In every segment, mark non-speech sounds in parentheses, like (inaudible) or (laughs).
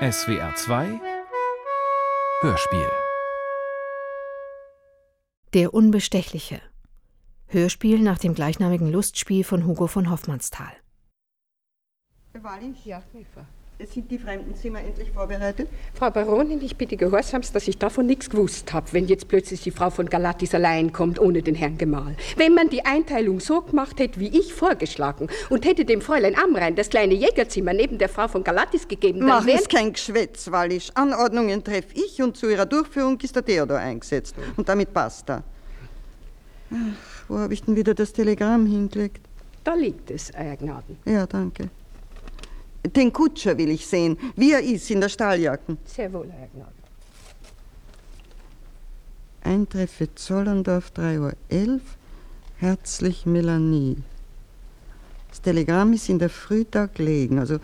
SWR 2 Hörspiel Der Unbestechliche. Hörspiel nach dem gleichnamigen Lustspiel von Hugo von Hoffmannsthal. Wahrlich? Ja, Eva. Sind die Fremdenzimmer endlich vorbereitet? Frau Baronin, ich bitte gehorsamst, dass ich davon nichts gewusst habe, wenn jetzt plötzlich die Frau von Galatis allein kommt, ohne den Herrn Gemahl. Wenn man die Einteilung so gemacht hätte, wie ich vorgeschlagen, und hätte dem Fräulein Amrein das kleine Jägerzimmer neben der Frau von Galatis gegeben, dann Mach wären... es kein Geschwätz, Wallisch. Anordnungen treffe ich und zu ihrer Durchführung ist der Theodor eingesetzt. Und damit basta. Ach, wo habe ich denn wieder das Telegramm hingelegt? Da liegt es, Euer Gnaden. Ja, danke. Den Kutscher will ich sehen, wie er ist in der Stahljacken. Sehr wohl, Euer Gnaden. Eintreffe Zollendorf 3.11 Uhr. Herzlich Melanie. Das Telegramm ist in der Früh da gelegen. Also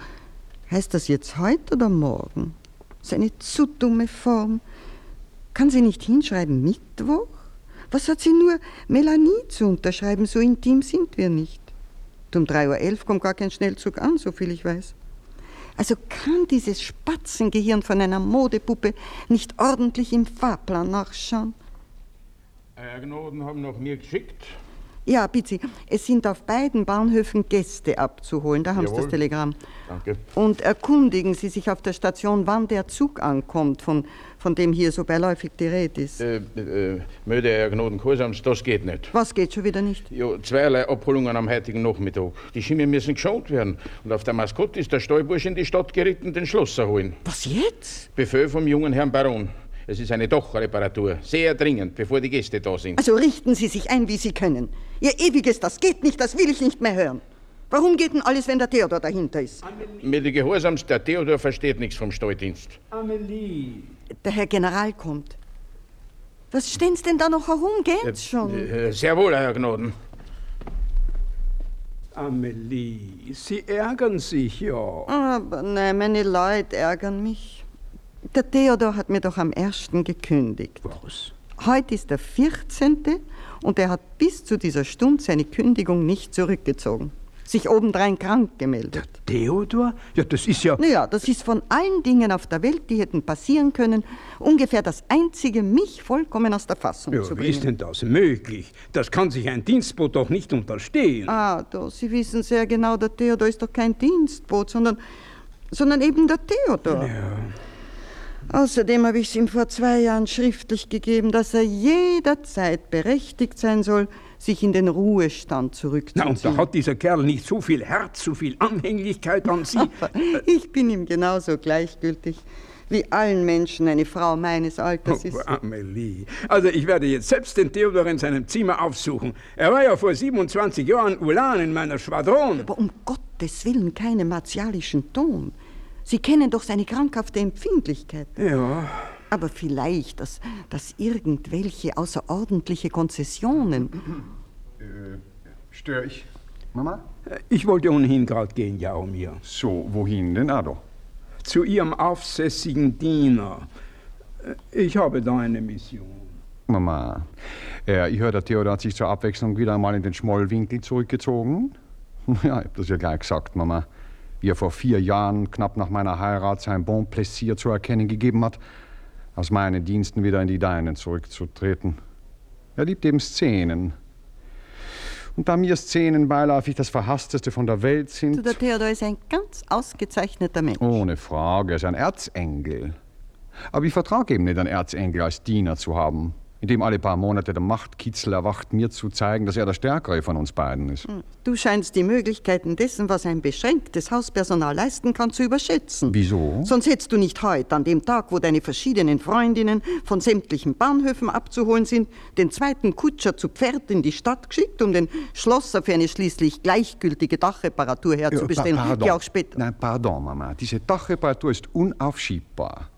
heißt das jetzt heute oder morgen? Das ist eine zu dumme Form. Kann sie nicht hinschreiben Mittwoch? Was hat sie nur Melanie zu unterschreiben? So intim sind wir nicht. Und um 3.11 Uhr kommt gar kein Schnellzug an, so viel ich weiß. Also kann dieses Spatzengehirn von einer Modepuppe nicht ordentlich im Fahrplan nachschauen? Herr Gnoden haben noch mir geschickt. Ja, bitte. Es sind auf beiden Bahnhöfen Gäste abzuholen. Da haben Sie das Telegramm. Danke. Und erkundigen Sie sich auf der Station, wann der Zug ankommt, von, von dem hier so beiläufig die Rede ist. Äh, äh, möde Herr Gnoden Kohlsams, das geht nicht. Was geht schon wieder nicht? Jo, zweierlei Abholungen am heutigen Nachmittag. Die Schimmel müssen geschont werden. Und auf der Maskotte ist der Stallbursch in die Stadt geritten, den Schlosser holen. Was jetzt? Befehl vom jungen Herrn Baron. Es ist eine Dachreparatur. Sehr dringend, bevor die Gäste da sind. Also richten Sie sich ein, wie Sie können. Ihr ewiges, das geht nicht, das will ich nicht mehr hören. Warum geht denn alles, wenn der Theodor dahinter ist? Milde Gehorsams, der Theodor versteht nichts vom Stalldienst. Amelie. Der Herr General kommt. Was stehen Sie denn da noch herum? Geht's schon? Äh, sehr wohl, Herr Gnoden. Amelie, Sie ärgern sich ja. Aber nein, meine Leute ärgern mich. Der Theodor hat mir doch am 1. gekündigt. Was? Heute ist der 14. und er hat bis zu dieser Stunde seine Kündigung nicht zurückgezogen. Sich obendrein krank gemeldet. Theodor? Ja, das ist ja. Naja, das ist von allen Dingen auf der Welt, die hätten passieren können, ungefähr das einzige, mich vollkommen aus der Fassung Ja, zu wie ist bringen. denn das möglich? Das kann sich ein Dienstboot doch nicht unterstehen. Ah, da, Sie wissen sehr genau, der Theodor ist doch kein Dienstboot, sondern, sondern eben der Theodor. Außerdem habe ich es ihm vor zwei Jahren schriftlich gegeben, dass er jederzeit berechtigt sein soll, sich in den Ruhestand Na, zurückzuziehen. und da hat dieser Kerl nicht so viel Herz, so viel Anhänglichkeit an Sie. (laughs) ich bin ihm genauso gleichgültig, wie allen Menschen eine Frau meines Alters ist. Oh, Amelie. Also ich werde jetzt selbst den Theodor in seinem Zimmer aufsuchen. Er war ja vor 27 Jahren Ulan in meiner Schwadron. Aber um Gottes Willen keinen martialischen Ton. Sie kennen doch seine krankhafte Empfindlichkeit. Ja, Aber vielleicht, dass, dass irgendwelche außerordentliche Konzessionen. Störe ich? Mama? ich wollte ohnehin gerade gehen, Jaromir. So, wohin denn, Ado? Zu Ihrem aufsässigen Diener. Ich habe da eine Mission. Mama, äh, ich höre, der Theodor hat sich zur Abwechslung wieder einmal in den Schmollwinkel zurückgezogen. (laughs) Ja, ich hab das ja gleich gesagt, Mama. Wie er vor vier Jahren, knapp nach meiner Heirat, sein Bon Plaisir zu erkennen gegeben hat, aus meinen Diensten wieder in die deinen zurückzutreten. Er liebt eben Szenen. Und da mir Szenen beiläufig das Verhassteste von der Welt sind. der Theodor ist ein ganz ausgezeichneter Mensch. Ohne Frage, er ist ein Erzengel. Aber ich vertrage eben nicht, einen Erzengel als Diener zu haben, in dem alle paar Monate der Machtkitzel erwacht, mir zu zeigen, dass er der Stärkere von uns beiden ist. Du scheinst die Möglichkeiten dessen, was ein beschränktes Hauspersonal leisten kann, zu überschätzen. Wieso? Sonst hättest du nicht heute, an dem Tag, wo deine verschiedenen Freundinnen von sämtlichen Bahnhöfen abzuholen sind, den zweiten Kutscher zu Pferd in die Stadt geschickt, um den Schlosser für eine schließlich gleichgültige Dachreparatur herzubestellen, Ja, pa- die auch später. Nein, pardon, Mama. Diese Dachreparatur ist unaufschiebbar.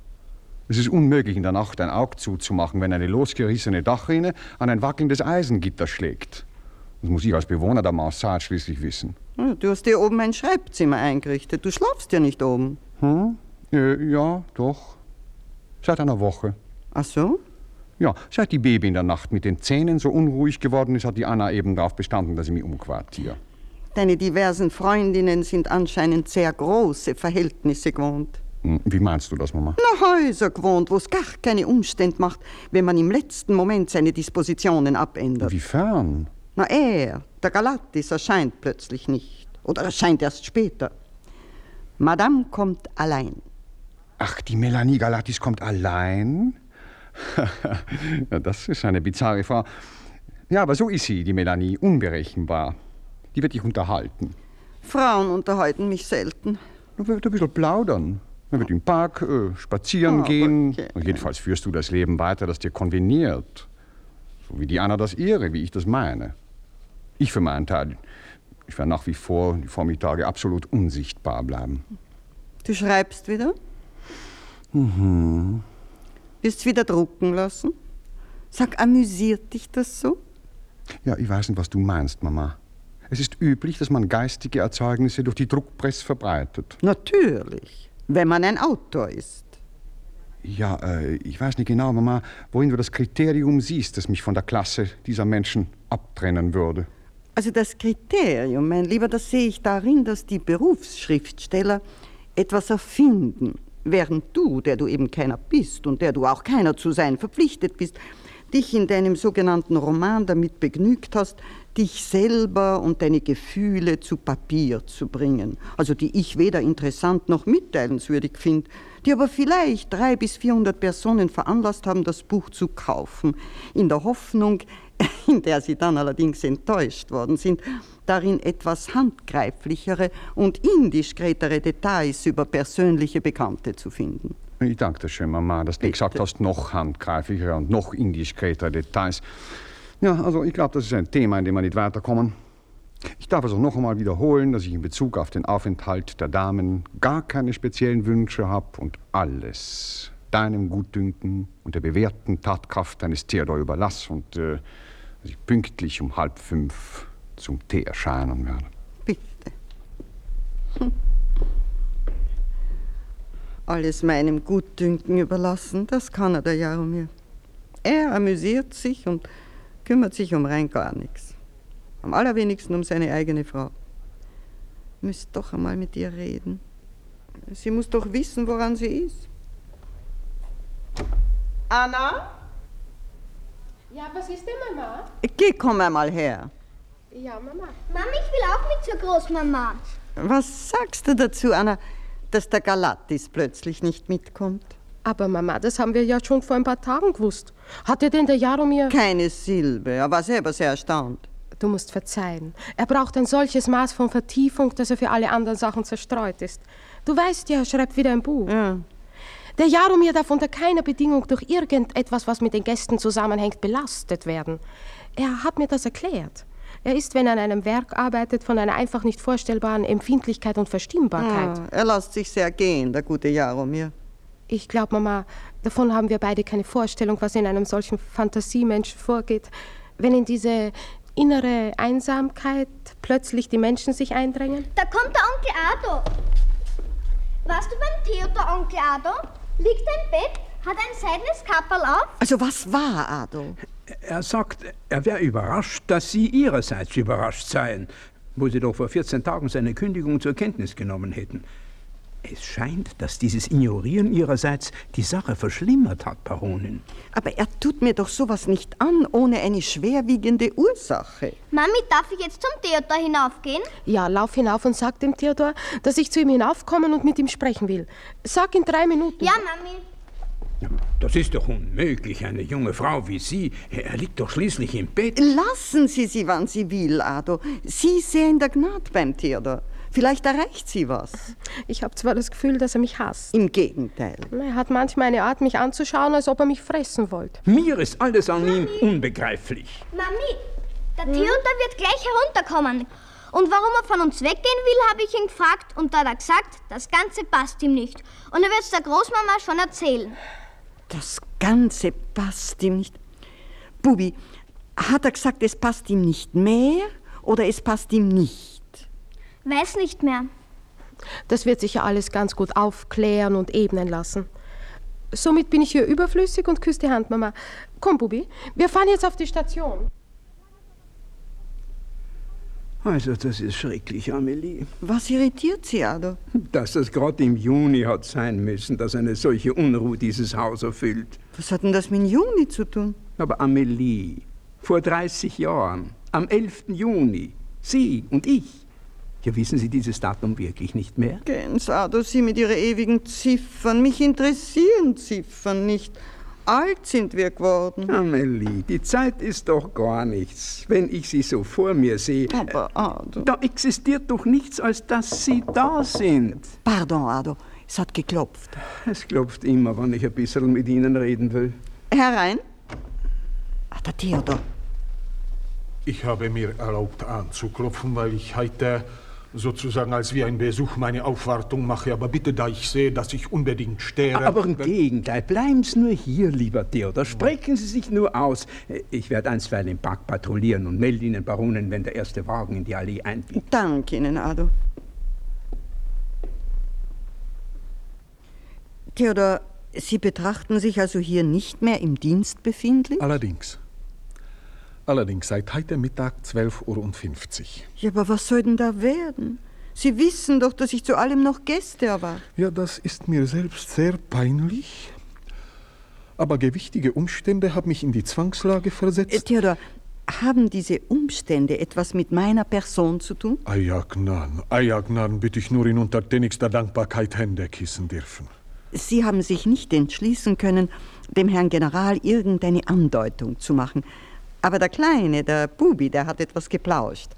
Es ist unmöglich, in der Nacht ein Auge zuzumachen, wenn eine losgerissene Dachrinne an ein wackelndes Eisengitter schlägt. Das muss ich als Bewohner der Mansard schließlich wissen. Ja, Du hast dir oben ein Schreibzimmer eingerichtet. Du schlafst ja nicht oben. Hm? Äh, ja, doch. Seit einer Woche. Ach so? Ja, seit die Baby in der Nacht mit den Zähnen so unruhig geworden ist, hat die Anna eben darauf bestanden, dass ich mich umquartiere. Deine diversen Freundinnen sind anscheinend sehr große Verhältnisse gewohnt. Hm, Wie meinst du das, Mama? Na, Häuser gewohnt, wo es gar keine Umstände macht, wenn man im letzten Moment seine Dispositionen abändert. Wiefern? Na, er, der Galatis, erscheint plötzlich nicht. Oder erscheint erst später. Madame kommt allein. Ach, die Melanie Galatis kommt allein? (laughs) das ist eine bizarre Frau. Ja, aber so ist sie, die Melanie, unberechenbar. Die wird dich unterhalten. Frauen unterhalten mich selten. Man wird ein bisschen plaudern. Man wird im Park äh, spazieren Aber gehen. okay. Jedenfalls führst du das Leben weiter, das dir konveniert. So wie die Anna das ihre, wie ich das meine. Ich für meinen Teil, ich werde nach wie vor die Vormittage absolut unsichtbar bleiben. Du schreibst wieder? Mhm. Willst wieder drucken lassen? Sag, amüsiert dich das so? Ja, ich weiß nicht, was du meinst, Mama. Es ist üblich, dass man geistige Erzeugnisse durch die Druckpresse verbreitet. Natürlich, wenn man ein Autor ist. Ja, äh, ich weiß nicht genau, Mama, wohin du das Kriterium siehst, das mich von der Klasse dieser Menschen abtrennen würde. Also das Kriterium, mein Lieber, das sehe ich darin, dass die Berufsschriftsteller etwas erfinden, während du, der du eben keiner bist und der du auch keiner zu sein verpflichtet bist, dich in deinem sogenannten Roman damit begnügt hast, dich selber und deine Gefühle zu Papier zu bringen, also die ich weder interessant noch mitteilenswürdig finde, die aber vielleicht drei bis vierhundert Personen veranlasst haben, das Buch zu kaufen, in der Hoffnung, (laughs) in der sie dann allerdings enttäuscht worden sind, darin etwas handgreiflichere und indiskretere Details über persönliche Bekannte zu finden. Ich danke dir schön, Mama, dass du Bitte. gesagt hast, noch handgreiflicher und noch indiskreter Details. Ja, also ich glaube, das ist ein Thema, in dem wir nicht weiterkommen. Ich darf also noch einmal wiederholen, dass ich in Bezug auf den Aufenthalt der Damen gar keine speziellen Wünsche habe und alles deinem Gutdünken und der bewährten Tatkraft deines Theodor überlasse und äh, dass ich pünktlich um halb fünf zum Tee erscheinen werde. Bitte. Hm. Alles meinem Gutdünken überlassen, das kann er, der Jaromir. Er amüsiert sich und kümmert sich um rein gar nichts. Am allerwenigsten um seine eigene Frau. Müsst doch einmal mit ihr reden. Sie muss doch wissen, woran sie ist. Anna? Ja, was ist denn, Mama? Geh, komm einmal her. Ja, Mama. Mama, ich will auch mit zur Großmama. Was sagst du dazu, Anna, dass der Galatis plötzlich nicht mitkommt? Aber Mama, das haben wir ja schon vor ein paar Tagen gewusst. Hat dir denn der Jaromir... Keine Silbe, er war selber sehr erstaunt. Du musst verzeihen. Er braucht ein solches Maß von Vertiefung, dass er für alle anderen Sachen zerstreut ist. Du weißt ja, er schreibt wieder ein Buch. Ja. Der Jaromir darf unter keiner Bedingung durch irgendetwas, was mit den Gästen zusammenhängt, belastet werden. Er hat mir das erklärt. Er ist, wenn er an einem Werk arbeitet, von einer einfach nicht vorstellbaren Empfindlichkeit und Verstimmbarkeit. Ah, er lässt sich sehr gehen, der gute Jaromir. Ich glaube, Mama, davon haben wir beide keine Vorstellung, was in einem solchen Fantasiemenschen vorgeht. Wenn in diese innere Einsamkeit plötzlich die Menschen sich eindrängen? Da kommt der Onkel Ado. Warst du beim Theodor, Onkel Ado? Liegt er im Bett, hat ein seidenes Kapperl auf? Also was war, Ado? Er sagt, er wäre überrascht, dass Sie Ihrerseits überrascht seien, wo Sie doch vor 14 Tagen seine Kündigung zur Kenntnis genommen hätten. Es scheint, dass dieses Ignorieren Ihrerseits die Sache verschlimmert hat, Baronin. Aber er tut mir doch sowas nicht an, ohne eine schwerwiegende Ursache. Mami, darf ich jetzt zum Theodor hinaufgehen? Ja, lauf hinauf und sag dem Theodor, dass ich zu ihm hinaufkommen und mit ihm sprechen will. Sag in drei Minuten. Ja, Mami. Das ist doch unmöglich, eine junge Frau wie Sie. Er liegt doch schließlich im Bett. Lassen Sie sie, wann sie will, Ado. Sie sehen der Gnad beim Theodor. Vielleicht erreicht sie was. Ich habe zwar das Gefühl, dass er mich hasst. Im Gegenteil. Er hat manchmal eine Art, mich anzuschauen, als ob er mich fressen wollte. Mir ist alles an ihm unbegreiflich. Mami, der Theodor wird gleich herunterkommen. Und warum er von uns weggehen will, habe ich ihn gefragt und da hat er gesagt, das Ganze passt ihm nicht. Und er wird es der Großmama schon erzählen. Das Ganze passt ihm nicht. Bubi, hat er gesagt, es passt ihm nicht mehr oder es passt ihm nicht? Weiß nicht mehr. Das wird sich ja alles ganz gut aufklären und ebnen lassen. Somit bin ich hier überflüssig und küsse die Hand, Mama. Komm, Bubi, wir fahren jetzt auf die Station. Also, das ist schrecklich, Amelie. Was irritiert Sie, Ado? Dass das gerade im Juni hat sein müssen, dass eine solche Unruhe dieses Haus erfüllt. Was hat denn das mit dem Juni zu tun? Aber Amelie, vor 30 Jahren, am 11. Juni, Sie und ich. Ja, wissen Sie dieses Datum wirklich nicht mehr? Gens, Ado, Sie mit Ihren ewigen Ziffern. Mich interessieren Ziffern nicht. Alt sind wir geworden. Amelie, die Zeit ist doch gar nichts, wenn ich Sie so vor mir sehe. Aber, Ado. Da existiert doch nichts, als dass Sie da sind. Pardon, Ado. Es hat geklopft. Es klopft immer, wenn ich ein bisschen mit Ihnen reden will. Herein. Ach, der Theodor. Ich habe mir erlaubt anzuklopfen, weil ich heute sozusagen als wie ein Besuch meine Aufwartung mache. Aber bitte, da ich sehe, dass ich unbedingt stehe. Aber im Gegenteil, bleiben Sie nur hier, lieber Theodor. Sprechen Sie sich nur aus. Ich werde einstweilen im Park patrouillieren und melde Ihnen, Baronin, wenn der erste Wagen in die Allee einbiegt. Danke Ihnen, Ado. Theodor, Sie betrachten sich also hier nicht mehr im Dienst befindlich? Allerdings. Allerdings seit heute Mittag 12.50 Uhr. Ja, aber was soll denn da werden? Sie wissen doch, dass ich zu allem noch Gäste erwarte. Ja, das ist mir selbst sehr peinlich. Aber gewichtige Umstände haben mich in die Zwangslage versetzt. Äh, Theodor, haben diese Umstände etwas mit meiner Person zu tun? Ayagnan, Ayagnan, bitte ich nur in untertänigster Dankbarkeit Hände kissen dürfen. Sie haben sich nicht entschließen können, dem Herrn General irgendeine Andeutung zu machen. Aber der Kleine, der Bubi, der hat etwas geplauscht.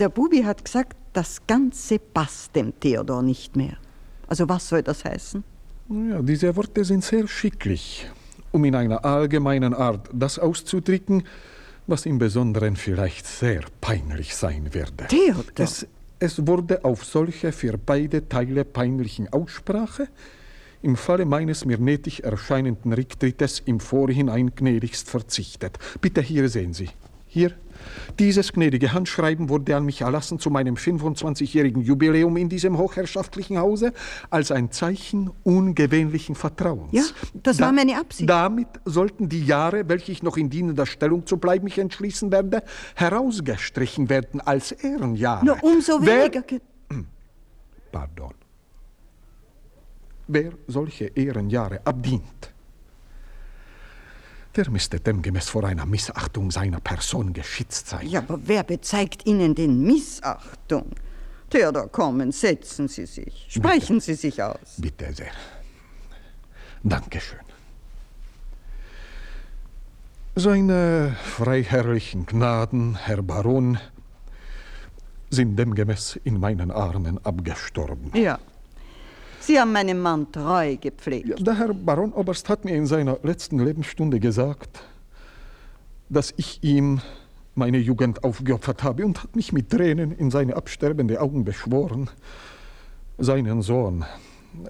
Der Bubi hat gesagt, das Ganze passt dem Theodor nicht mehr. Also was soll das heißen? Ja, diese Worte sind sehr schicklich, um in einer allgemeinen Art das auszudrücken, was im Besonderen vielleicht sehr peinlich sein werde. Theodor! Es, es wurde auf solche für beide Teile peinlichen Aussprache im Falle meines mir nötig erscheinenden Rücktrittes im Vorhinein gnädigst verzichtet. Bitte hier sehen Sie. Hier. Dieses gnädige Handschreiben wurde an mich erlassen zu meinem 25-jährigen Jubiläum in diesem hochherrschaftlichen Hause als ein Zeichen ungewöhnlichen Vertrauens. Ja, das war meine Absicht. Damit sollten die Jahre, welche ich noch in dienender Stellung zu bleiben mich entschließen werde, herausgestrichen werden als Ehrenjahre. Nur umso Wer- weniger. ge- Pardon. Wer solche Ehrenjahre abdient, der müsste demgemäß vor einer Missachtung seiner Person geschützt sein. Ja, aber wer bezeigt Ihnen denn Missachtung? Theodor, kommen, setzen Sie sich. Sprechen Sie sich aus. Bitte sehr. Dankeschön. Seine freiherrlichen Gnaden, Herr Baron, sind demgemäß in meinen Armen abgestorben. Ja. Sie haben meinen Mann treu gepflegt. Der Herr Baronoberst hat mir in seiner letzten Lebensstunde gesagt, dass ich ihm meine Jugend aufgeopfert habe und hat mich mit Tränen in seine absterbende Augen beschworen, seinen Sohn,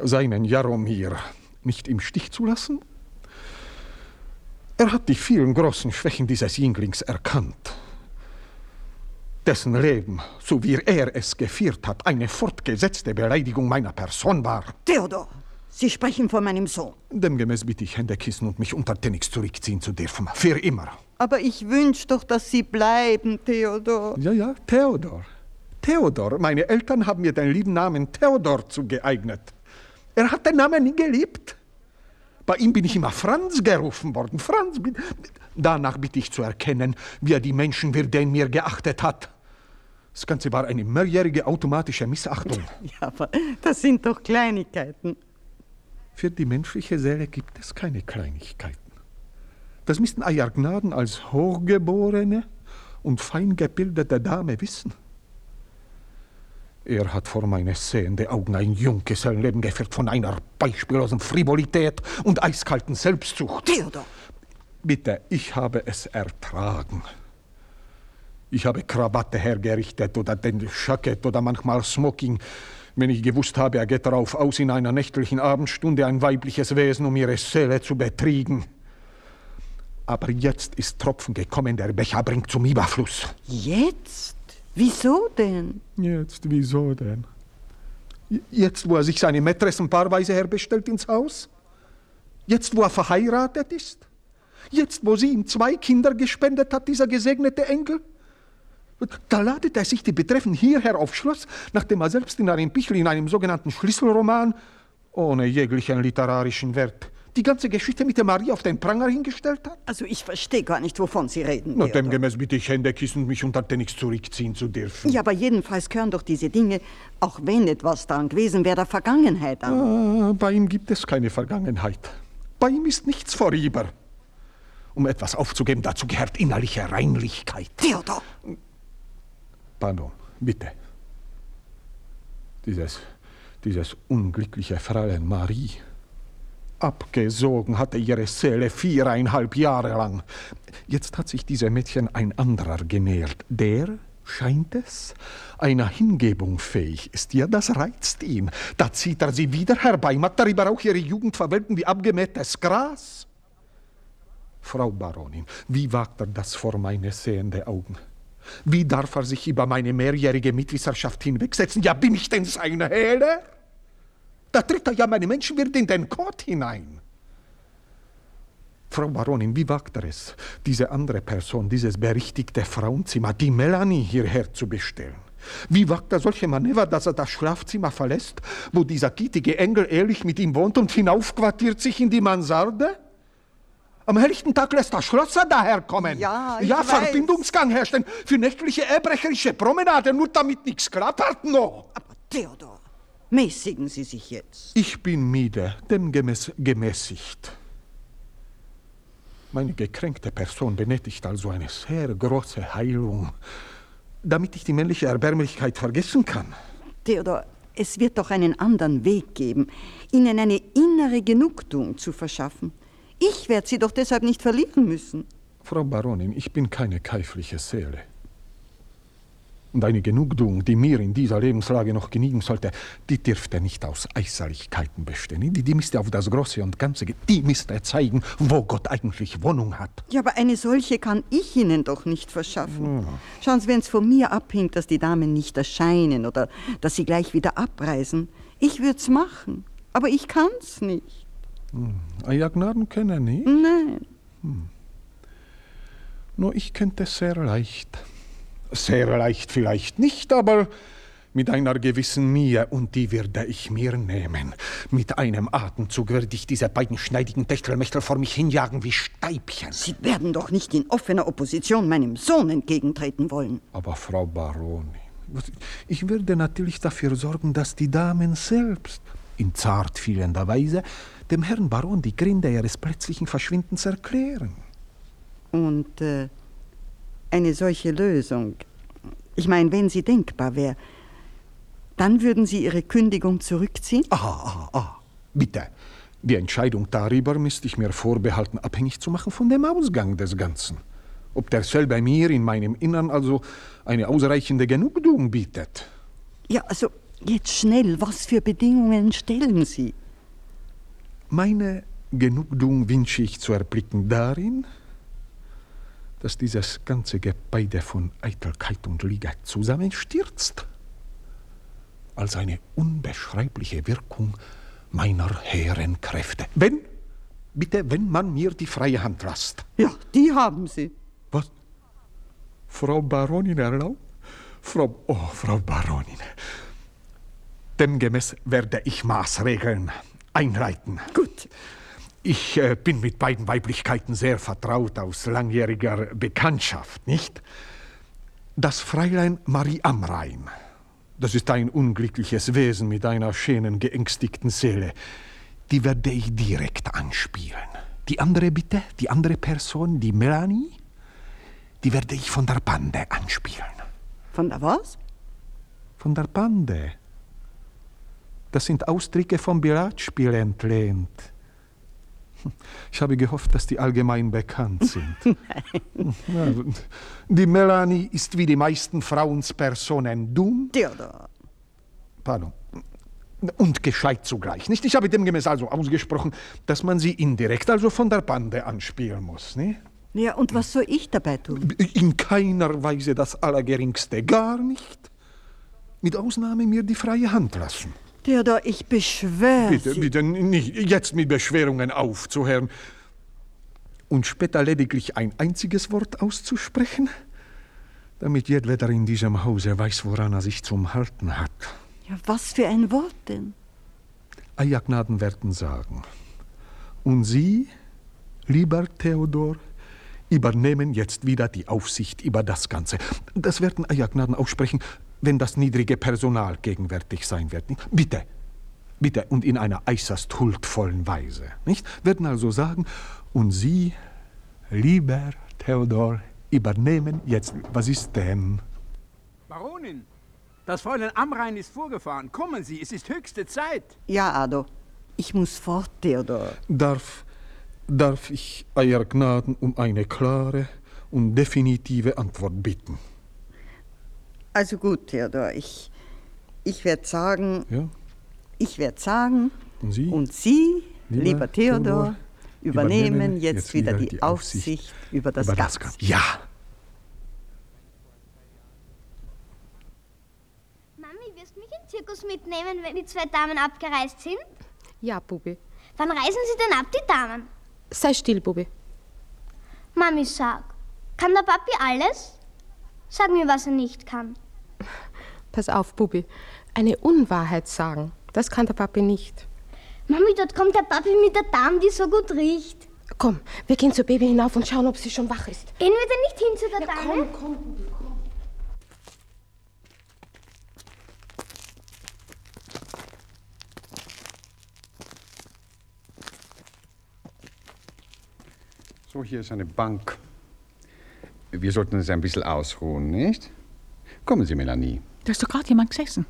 seinen Jaromir, nicht im Stich zu lassen. Er hat die vielen großen Schwächen dieses Jünglings erkannt, dessen Leben, so wie er es geführt hat, eine fortgesetzte Beleidigung meiner Person war. Theodor, Sie sprechen von meinem Sohn. Demgemäß bitte ich Hände kissen und mich untertänigst zurückziehen zu dürfen. Für immer. Aber ich wünsche doch, dass Sie bleiben, Theodor. Ja, ja, Theodor. Theodor. Meine Eltern haben mir den lieben Namen Theodor zugeeignet. Er hat den Namen nie geliebt. Bei ihm bin ich immer Franz gerufen worden. Franz. bin- Danach bitte ich zu erkennen, wie er die Menschenwürde in mir geachtet hat. Das Ganze war eine mehrjährige automatische Missachtung. (laughs) Ja, aber das sind doch Kleinigkeiten. Für die menschliche Seele gibt es keine Kleinigkeiten. Das müssten Ayargnaden als hochgeborene und feingebildete Dame wissen. Er hat vor meine sehende Augen ein Junggesellenleben geführt von einer beispiellosen Frivolität und eiskalten Selbstsucht. Theodor! Bitte, ich habe es ertragen. Ich habe Krawatte hergerichtet oder den Jackett oder manchmal Smoking, wenn ich gewusst habe, er geht darauf aus, in einer nächtlichen Abendstunde ein weibliches Wesen um ihre Seele zu betriegen. Aber jetzt ist Tropfen gekommen, der Becher bringt zum Überfluss. Jetzt? Wieso denn? Jetzt, wieso denn? Jetzt, wo er sich seine Mätressen paarweise herbestellt ins Haus? Jetzt, wo er verheiratet ist? Jetzt, wo sie ihm zwei Kinder gespendet hat, dieser gesegnete Enkel? Da ladet er sich die Betreffenden hierher aufs Schloss, nachdem er selbst in einem Pichel in einem sogenannten Schlüsselroman ohne jeglichen literarischen Wert die ganze Geschichte mit der Marie auf den Pranger hingestellt hat? Also ich verstehe gar nicht, wovon Sie reden. Na, demgemäß bitte ich Hände küssen, mich unter den nichts zurückziehen zu dürfen. Ja, aber jedenfalls gehören doch diese Dinge, auch wenn etwas daran gewesen wäre, der Vergangenheit an. Ah, bei ihm gibt es keine Vergangenheit. Bei ihm ist nichts vorüber. Um etwas aufzugeben, dazu gehört innerliche Reinlichkeit. Theodor! Pardon, bitte. Dieses, dieses unglückliche Fräulein Marie. Abgesogen hatte ihre Seele viereinhalb Jahre lang. Jetzt hat sich diesem Mädchen ein anderer genähert. Der, scheint es, einer Hingebung fähig ist. Ja, das reizt ihn. Da zieht er sie wieder herbei, mag darüber auch ihre Jugend verwelken wie abgemähtes Gras. Frau Baronin, wie wagt er das vor meine sehende Augen? Wie darf er sich über meine mehrjährige Mitwisserschaft hinwegsetzen? Ja, bin ich denn sein Hehler? Da tritt er ja meine Menschenwürde in den Kot hinein. Frau Baronin, wie wagt er es, diese andere Person, dieses berichtigte Frauenzimmer, die Melanie, hierher zu bestellen? Wie wagt er solche Manöver, dass er das Schlafzimmer verlässt, wo dieser gittige Engel ehrlich mit ihm wohnt und hinaufquartiert sich in die Mansarde? Am helllichten Tag lässt der Schlosser daherkommen. Ja, ich Ja, weiß. Verbindungsgang herstellen für nächtliche erbrecherische Promenade, nur damit nichts klappert noch. Aber Theodor, mäßigen Sie sich jetzt. Ich bin müde, demgemäß gemäßigt. Meine gekränkte Person benötigt also eine sehr große Heilung, damit ich die männliche Erbärmlichkeit vergessen kann. Theodor, es wird doch einen anderen Weg geben, Ihnen eine innere Genugtuung zu verschaffen. Ich werde Sie doch deshalb nicht verlieren müssen. Frau Baronin, ich bin keine käufliche Seele. Und eine Genugtuung, die mir in dieser Lebenslage noch genügen sollte, die dürfte nicht aus Äußerlichkeiten bestehen. Die, die müsste auf das Große und Ganze gehen. Die müsste zeigen, wo Gott eigentlich Wohnung hat. Ja, aber eine solche kann ich Ihnen doch nicht verschaffen. Schauen Sie, wenn es von mir abhängt, dass die Damen nicht erscheinen oder dass sie gleich wieder abreisen, ich würde es machen. Aber ich kann's nicht. Euer Gnaden können nicht? Nein. Nur ich könnte es sehr leicht. Sehr leicht vielleicht nicht, aber mit einer gewissen Mühe, und die werde ich mir nehmen. Mit einem Atemzug werde ich diese beiden schneidigen Techtelmechtel vor mich hinjagen wie Steibchen. Sie werden doch nicht in offener Opposition meinem Sohn entgegentreten wollen. Aber Frau Baronin, ich werde natürlich dafür sorgen, dass die Damen selbst in zart fehlender Weise dem Herrn Baron die Gründe ihres plötzlichen Verschwindens erklären. Und äh, eine solche Lösung, ich meine, wenn sie denkbar wäre, dann würden Sie Ihre Kündigung zurückziehen? Ah, ah, ah. Bitte. Die Entscheidung darüber müsste ich mir vorbehalten, abhängig zu machen von dem Ausgang des Ganzen. Ob derselbe mir in meinem Innern also eine ausreichende Genugtuung bietet. Ja, also jetzt schnell, was für Bedingungen stellen Sie? Meine Genugtuung wünsche ich zu erblicken darin, dass dieses ganze Gebeide von Eitelkeit und Liebe zusammenstürzt, als eine unbeschreibliche Wirkung meiner hehren Kräfte. Wenn, bitte, wenn man mir die freie Hand lässt. Ja, die haben Sie. Was? Frau Baronin erlaubt? Frau, oh, Frau Baronin. Demgemäß werde ich Maßregeln einleiten. Gut. Ich äh, bin mit beiden Weiblichkeiten sehr vertraut aus langjähriger Bekanntschaft, nicht? Das Fräulein Marie Amrain, das ist ein unglückliches Wesen mit einer schönen, geängstigten Seele. Die werde ich direkt anspielen. Die andere bitte, die andere Person, die Melanie, die werde ich von der Bande anspielen. Von der was? Von der Bande. Das sind Ausdrücke vom Billardspiel entlehnt. (laughs) Ich habe gehofft, dass die allgemein bekannt sind. Ja, (laughs) (laughs) Die Melanie ist wie die meisten Frauenspersonen dumm. Theodor. Pardon. Und gescheit zugleich, nicht? Ich habe demgemäß also ausgesprochen, dass man sie indirekt, also von der Bande anspielen muss, nicht? Ja, und was soll ich dabei tun? In keiner Weise das Allergeringste, gar nicht. Mit Ausnahme mir die freie Hand lassen. Theodor, ich beschwöre Bitte, Sie. bitte nicht jetzt mit Beschwerungen aufzuhören und später lediglich ein einziges Wort auszusprechen, damit jedweder in diesem Hause weiß, woran er sich zum Halten hat. Ja, was für ein Wort denn? Eiergnaden werden sagen. Und Sie, lieber Theodor, übernehmen jetzt wieder die Aufsicht über das Ganze. Das werden Eiergnaden aussprechen, wenn das niedrige Personal gegenwärtig sein wird. Bitte, bitte und in einer äußerst huldvollen Weise. Nicht? Werden also sagen, und Sie, lieber Theodor, übernehmen jetzt. Was ist denn? Baronin, das Fräulein Amrein ist vorgefahren. Kommen Sie, es ist höchste Zeit. Ja, Ado. Ich muss fort, Theodor. Darf, darf ich Euer Gnaden um eine klare und definitive Antwort bitten? Also gut, Theodor, ich, ich werde sagen, Ja? ich werde sagen, Und Sie? und Sie, Lieber lieber, Theodor, Theodor, übernehmen, übernehmen jetzt, jetzt wieder wieder die, die Aufsicht, über das über das Ganze. Ganze. Ja! Mami, wirst du mich in den Zirkus mitnehmen, wenn die zwei Damen abgereist sind? Ja, Bubi. Wann reisen sie denn ab, die Damen? Sei still, Bubi. Mami, sag, kann der Papi alles? Sag mir, was er nicht kann. Pass auf, Bubi. Eine Unwahrheit sagen, das kann der Papi nicht. Mami, dort kommt der Papi mit der Dame, die so gut riecht. Komm, wir gehen zur Baby hinauf und schauen, ob sie schon wach ist. Gehen wir denn nicht hin zu der Dame? Komm, komm, Bubi, komm. So, hier ist eine Bank. Wir sollten uns ein bisschen ausruhen, nicht? Kommen Sie, Melanie. Da ist doch gerade jemand gesessen.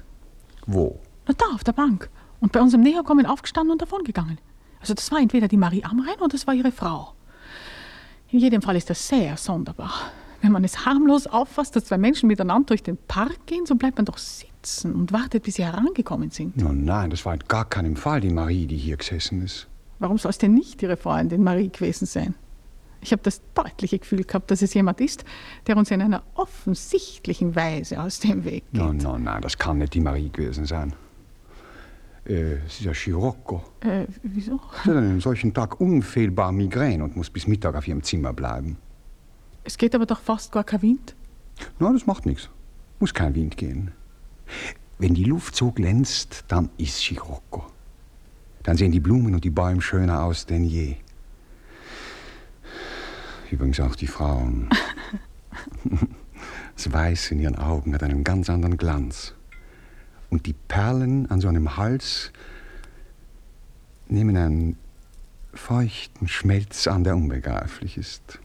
Wo? Na, da, auf der Bank. Und bei unserem Näherkommen aufgestanden und davongegangen. Also das war entweder die Marie Amrein oder das war ihre Frau. In jedem Fall ist das sehr sonderbar. Wenn man es harmlos auffasst, dass zwei Menschen miteinander durch den Park gehen, so bleibt man doch sitzen und wartet, bis sie herangekommen sind. No, nein, das war in gar keinem Fall die Marie, die hier gesessen ist. Warum soll es denn nicht ihre Freundin Marie gewesen sein? Ich habe das deutliche Gefühl gehabt, dass es jemand ist, der uns in einer offensichtlichen Weise aus dem Weg geht. No, no, nein, das kann nicht die Marie gewesen sein. Äh, es ist ja Scirocco. Äh, wieso? Sie hat an einem solchen Tag unfehlbar Migräne und muss bis Mittag auf ihrem Zimmer bleiben. Es geht aber doch fast gar kein Wind. Na, das macht nichts. Muss kein Wind gehen. Wenn die Luft so glänzt, dann ist Scirocco. Dann sehen die Blumen und die Bäume schöner aus denn je. Übrigens auch die Frauen. (laughs) Das Weiß in ihren Augen hat einen ganz anderen Glanz. Und die Perlen an so einem Hals nehmen einen feuchten Schmelz an, der unbegreiflich ist.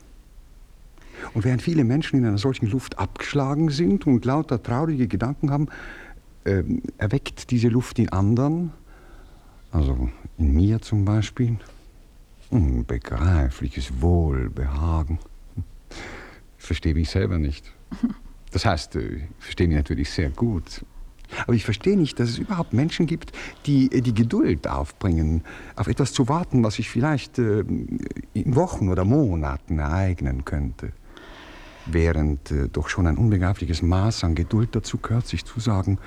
Und während viele Menschen in einer solchen Luft abgeschlagen sind und lauter traurige Gedanken haben, ähm, erweckt diese Luft in anderen, also in mir zum Beispiel, unbegreifliches Wohlbehagen. Ich verstehe mich selber nicht. Das heißt, äh, ich verstehe mich natürlich sehr gut. Aber ich verstehe nicht, dass es überhaupt Menschen gibt, die äh, die Geduld aufbringen, auf etwas zu warten, was sich vielleicht äh, in Wochen oder Monaten ereignen könnte. Während äh, doch schon ein unbegreifliches Maß an Geduld dazu gehört, sich zu sagen,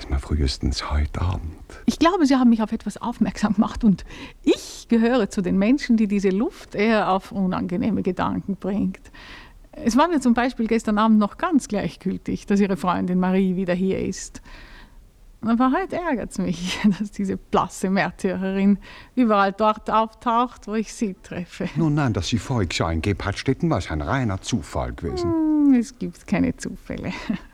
dass man frühestens heute Abend. Ich glaube, Sie haben mich auf etwas aufmerksam gemacht und ich gehöre zu den Menschen, die diese Luft eher auf unangenehme Gedanken bringt. Es war mir zum Beispiel gestern Abend noch ganz gleichgültig, dass Ihre Freundin Marie wieder hier ist. Aber heute ärgert es mich, (laughs) dass diese blasse Märtyrerin überall dort auftaucht, wo ich sie treffe. Nun nein, dass sie vorig sah in Gebhardstetten, war ein reiner Zufall gewesen. Hm, Es gibt keine Zufälle. (laughs)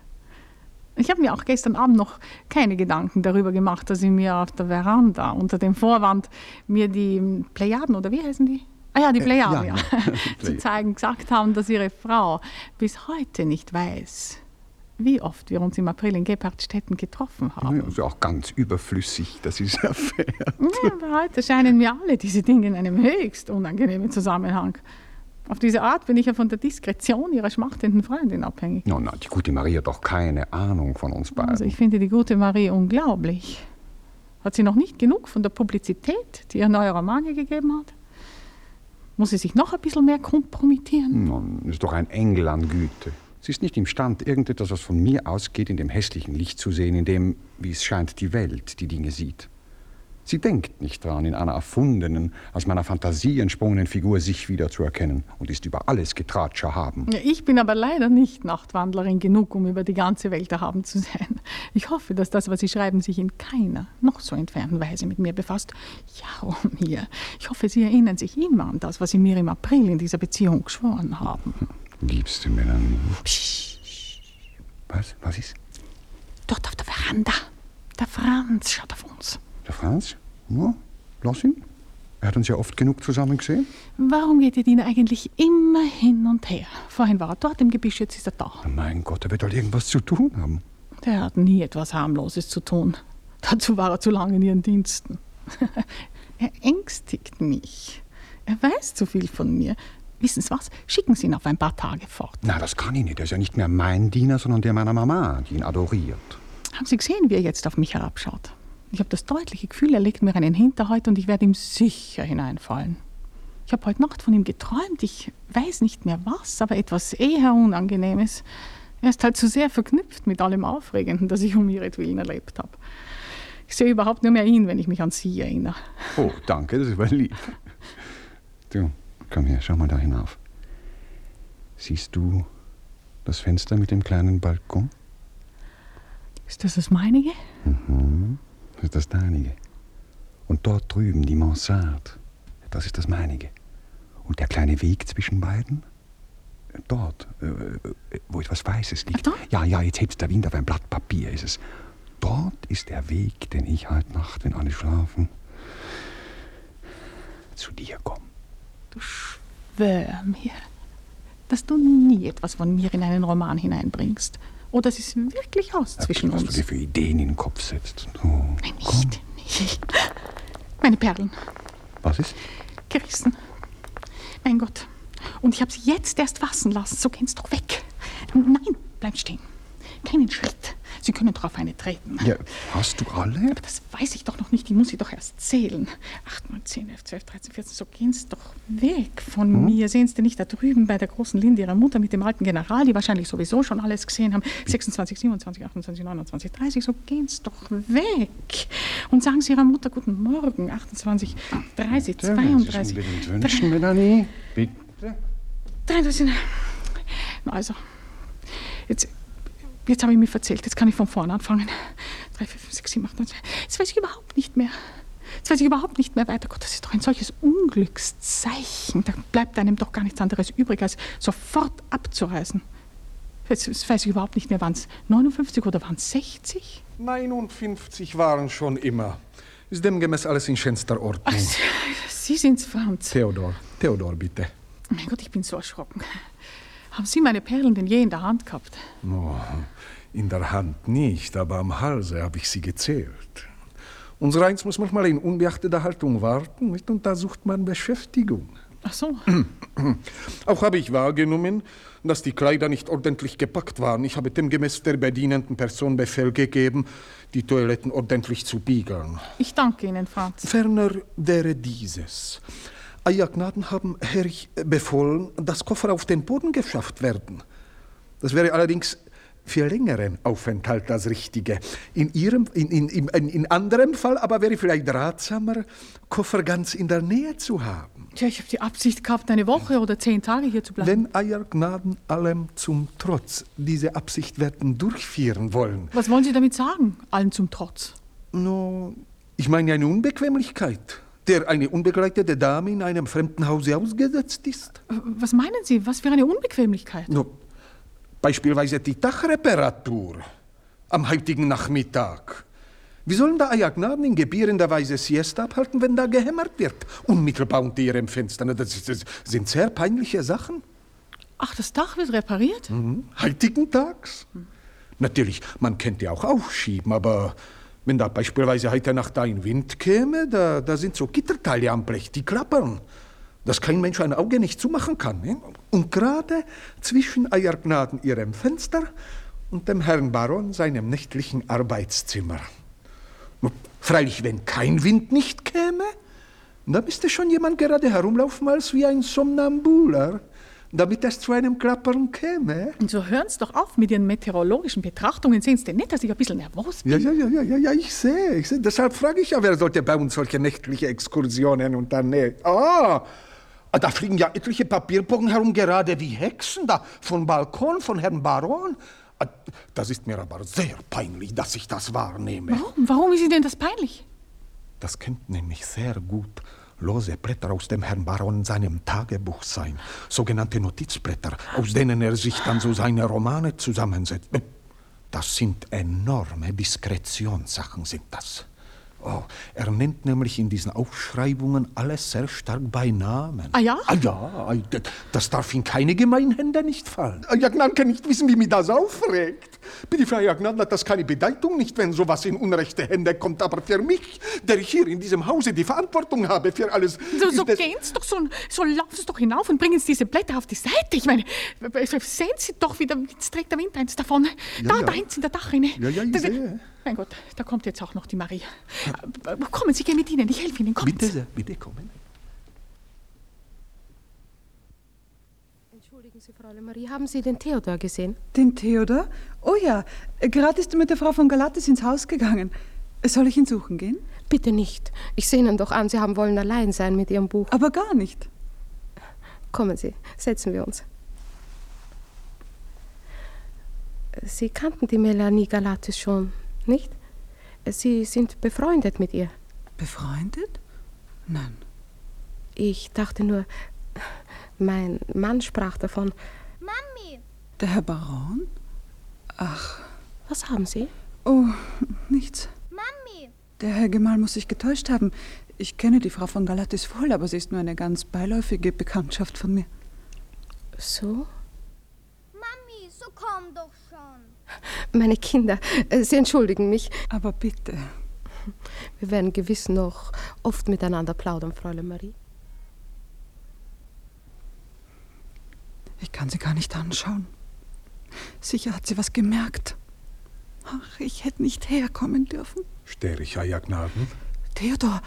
Ich habe mir auch gestern Abend noch keine Gedanken darüber gemacht, dass Sie mir auf der Veranda unter dem Vorwand mir die Plejaden, oder wie heißen die? Ah ja, die Äh, Plejaden, ja, ja, (laughs) (laughs) zu zeigen, gesagt haben, dass Ihre Frau bis heute nicht weiß, wie oft wir uns im April in Gebhardstetten getroffen haben. Ja, also auch ganz überflüssig, dass sie es erfährt. Ja, aber heute scheinen mir alle diese Dinge in einem höchst unangenehmen Zusammenhang. Auf diese Art bin ich ja von der Diskretion ihrer schmachtenden Freundin abhängig. No, no, die gute Maria hat doch keine Ahnung von uns beiden. Also ich finde die gute Marie unglaublich. Hat sie noch nicht genug von der Publizität, die ihr neuer Roman ihr gegeben hat? Muss sie sich noch ein bisschen mehr kompromittieren? Nun, ist doch ein Engel an Güte. Sie ist nicht imstand, irgendetwas, was von mir ausgeht, in dem hässlichen Licht zu sehen, in dem, wie es scheint, die Welt die Dinge sieht. Sie denkt nicht daran, in einer erfundenen, aus meiner Fantasie entsprungenen Figur sich wiederzuerkennen und ist über alles Getratscher haben. Ja, ich bin aber leider nicht Nachtwandlerin genug, um über die ganze Welt erhaben zu sein. Ich hoffe, dass das, was Sie schreiben, sich in keiner noch so entfernten Weise mit mir befasst. Ja, oh mir. Ich hoffe, Sie erinnern sich immer an das, was Sie mir im April in dieser Beziehung geschworen haben. Liebste Melanie. Was? Was ist? Dort auf der Veranda. Der Franz schaut auf uns. Der Franz? Ja, lass ihn. Er hat uns ja oft genug zusammen gesehen. Warum geht ihr den eigentlich immer hin und her? Vorhin war er dort im Gebüsch, jetzt ist er da. Mein Gott, er wird halt irgendwas zu tun haben. Der hat nie etwas harmloses zu tun. Dazu war er zu lange in ihren Diensten. (laughs) er ängstigt mich. Er weiß zu viel von mir. Wissen Sie was? Schicken Sie ihn auf ein paar Tage fort. Na, das kann ich nicht. Er ist ja nicht mehr mein Diener, sondern der meiner Mama, die ihn adoriert. Haben Sie gesehen, wie er jetzt auf mich herabschaut? Ich habe das deutliche Gefühl, er legt mir einen Hinterhalt und ich werde ihm sicher hineinfallen. Ich habe heute Nacht von ihm geträumt. Ich weiß nicht mehr was, aber etwas eher Unangenehmes. Er ist halt zu sehr verknüpft mit allem Aufregenden, das ich um ihretwillen erlebt habe. Ich sehe überhaupt nur mehr ihn, wenn ich mich an Sie erinnere. Oh, danke, das war lieb. Du, komm her, schau mal da hinauf. Siehst du das Fenster mit dem kleinen Balkon? Ist das das meinige? Mhm. Das ist das deinige. Und dort drüben die Mansarde. Das ist das meinige. Und der kleine Weg zwischen beiden? Dort, äh, wo etwas Weißes liegt. Ja, ja, jetzt hebst der Wind auf ein Blatt Papier, ist es. Dort ist der Weg, den ich heute Nacht, wenn alle schlafen, zu dir komme. Du schwör mir, dass du nie etwas von mir in einen Roman hineinbringst. Oder es ist wirklich aus zwischen was uns. du dir für Ideen in den Kopf setzt. Oh, Nein, nicht, nicht. Meine Perlen. Was ist? Gerissen. Mein Gott. Und ich habe sie jetzt erst waschen lassen. So gehen's doch weg. Nein, bleib stehen. Keinen Schritt. Sie können doch auf eine treten. Ja, hast du alle? Aber das weiß ich doch noch nicht. Ich muss sie doch erst zählen. 8, 9, 10, 11, 12, 13, 14. So gehen's doch weg von Hm? mir. Sehen Sie denn nicht da drüben bei der großen Linde Ihrer Mutter mit dem alten General, die wahrscheinlich sowieso schon alles gesehen haben. 26, 27, 28, 29, 30. So gehen's doch weg. Und sagen Sie Ihrer Mutter Guten Morgen. 28, 30, Bitte, wenn Sie 32. wünschen, Melanie. Bitte. 33. Na Also, jetzt habe ich mich verzählt. Jetzt kann ich von vorne anfangen. 3, 4, 5, 6, 7, 8, 9, 10. Jetzt weiß ich überhaupt nicht mehr. Jetzt weiß ich überhaupt nicht mehr weiter. Gott, das ist doch ein solches Unglückszeichen. Da bleibt einem doch gar nichts anderes übrig, als sofort abzureisen. Jetzt, jetzt weiß ich überhaupt nicht mehr, waren es 59 oder waren es 60? 59 waren schon immer. Ist demgemäß alles in schönster Ordnung. Sie sind's, Franz. Theodor, Theodor, bitte. Mein Gott, ich bin so erschrocken. Haben Sie meine Perlen denn je in der Hand gehabt? Oh, in der Hand nicht, aber am Halse habe ich sie gezählt. Unser Eins muss manchmal in unbeachteter Haltung warten, nicht? und da sucht man Beschäftigung. Ach so. (clears throat) Auch habe ich wahrgenommen, dass die Kleider nicht ordentlich gepackt waren. Ich habe demgemäß der bedienenden Person Befehl gegeben, die Toiletten ordentlich zu biegeln. Ich danke Ihnen, Franz. Ferner wäre dieses. Euer Gnaden haben Herrich befohlen, dass Koffer auf den Boden geschafft werden. Das wäre allerdings für längeren Aufenthalt das Richtige. In, ihrem, in, in, in, in anderem Fall aber wäre vielleicht ratsamer, Koffer ganz in der Nähe zu haben. Tja, ich habe die Absicht gehabt, eine Woche oder zehn Tage hier zu bleiben. Wenn Euer Gnaden allem zum Trotz diese Absicht werden durchführen wollen. Was wollen Sie damit sagen, allen zum Trotz? No, ich meine eine Unbequemlichkeit, der eine unbegleitete Dame in einem fremden Hause ausgesetzt ist. Was meinen Sie? Was für eine Unbequemlichkeit? No, beispielsweise die Dachreparatur am heutigen Nachmittag. Wie sollen da Euer Gnaden in gebierender Weise Siesta abhalten, wenn da gehämmert wird? Unmittelbar unter Ihrem Fenster. Das, das sind sehr peinliche Sachen. Ach, das Dach wird repariert? Mhm. Heutigen Tags? Natürlich, man könnte auch aufschieben, aber wenn da beispielsweise heute Nacht ein Wind käme, da, da sind so Gitterteile am Blech, die klappern. Dass kein Mensch ein Auge nicht zumachen kann. Ne? Und gerade zwischen Euer Gnaden Ihrem Fenster und dem Herrn Baron seinem nächtlichen Arbeitszimmer. Freilich, wenn kein Wind nicht käme, da müsste schon jemand gerade herumlaufen als wie ein Somnambuler. Damit es zu einem Klappern käme. Und so hören Sie doch auf mit Ihren meteorologischen Betrachtungen. Sehen Sie denn nicht, dass ich ein bisschen nervös bin? Ja, ja, ja, ja, ja, ja, ich sehe, ich sehe. Deshalb frage ich ja, wer sollte bei uns solche nächtliche Exkursionen unternehmen? Ah, da fliegen ja etliche Papierbogen herum, gerade wie Hexen da vom Balkon von Herrn Baron. Ah, Das ist mir aber sehr peinlich, dass ich das wahrnehme. Warum? Warum ist Ihnen das peinlich? Das könnte nämlich sehr gut lose Blätter aus dem Herrn Baron seinem Tagebuch sein. Sogenannte Notizblätter, aus denen er sich dann so seine Romane zusammensetzt. Das sind enorme Diskretionssachen, sind das. Oh, er nennt nämlich in diesen Aufschreibungen alles sehr stark bei Namen. Ah ja? Ah ja, das darf in keine Gemeinhände nicht fallen. Ah, Jagnan kann nicht wissen, wie mich das aufregt. Bitte, Frau Jagnan, hat das keine Bedeutung, nicht wenn sowas in unrechte Hände kommt. Aber für mich, der ich hier in diesem Hause die Verantwortung habe für alles... So, so ist es- gehen Sie doch, so, so laufen Sie doch hinauf und bringen Sie diese Blätter auf die Seite. Ich meine, sehen Sie doch wieder, jetzt trägt der Wind eins davon. Ja, da, ja. da hinten in der Dachrinne. Ja, ja, ich Da- sehe. Mein Gott, da kommt jetzt auch noch die Marie. Kommen Sie, gehen mit Ihnen, ich helfe Ihnen. Kommen Bitte Sie. bitte kommen. Entschuldigen Sie, Fräulein Marie, haben Sie den Theodor gesehen? Den Theodor? Oh ja, gerade ist er mit der Frau von Galatis ins Haus gegangen. Soll ich ihn suchen gehen? Bitte nicht. Ich sehe Ihnen doch an, Sie haben wollen allein sein mit Ihrem Buch. Aber gar nicht. Kommen Sie, setzen wir uns. Sie kannten die Melanie Galatis schon, nicht? Sie sind befreundet mit ihr. Befreundet? Nein. Ich dachte nur, mein Mann sprach davon. Mami! Der Herr Baron? Ach. Was haben Sie? Oh, nichts. Mami! Der Herr Gemahl muss sich getäuscht haben. Ich kenne die Frau von Galatis wohl, aber sie ist nur eine ganz beiläufige Bekanntschaft von mir. So? Mami, so komm doch schon. Meine Kinder, äh, Sie entschuldigen mich. Aber bitte. Wir werden gewiss noch oft miteinander plaudern, Fräulein Marie. Ich kann sie gar nicht anschauen. Sicher hat sie was gemerkt. Ach, ich hätte nicht herkommen dürfen. Sterich, Euer Gnaden. Theodor,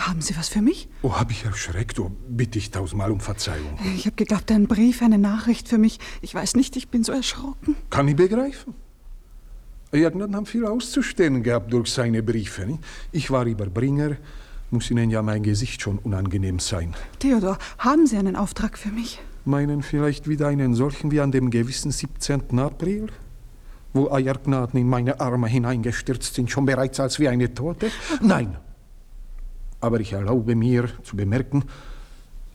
haben Sie was für mich? Oh, hab ich erschreckt. Oh, bitte ich tausendmal um Verzeihung. Ich habe geglaubt, ein Brief, eine Nachricht für mich. Ich weiß nicht, ich bin so erschrocken. Kann ich begreifen. Gnaden haben viel auszustehen gehabt durch seine Briefe. Nicht? Ich war Überbringer, muss Ihnen ja mein Gesicht schon unangenehm sein. Theodor, haben Sie einen Auftrag für mich? Meinen vielleicht wieder einen solchen wie an dem gewissen 17. April? Wo Euer Gnaden in meine Arme hineingestürzt sind, schon bereits als wie eine Tote? Nein. Aber ich erlaube mir zu bemerken,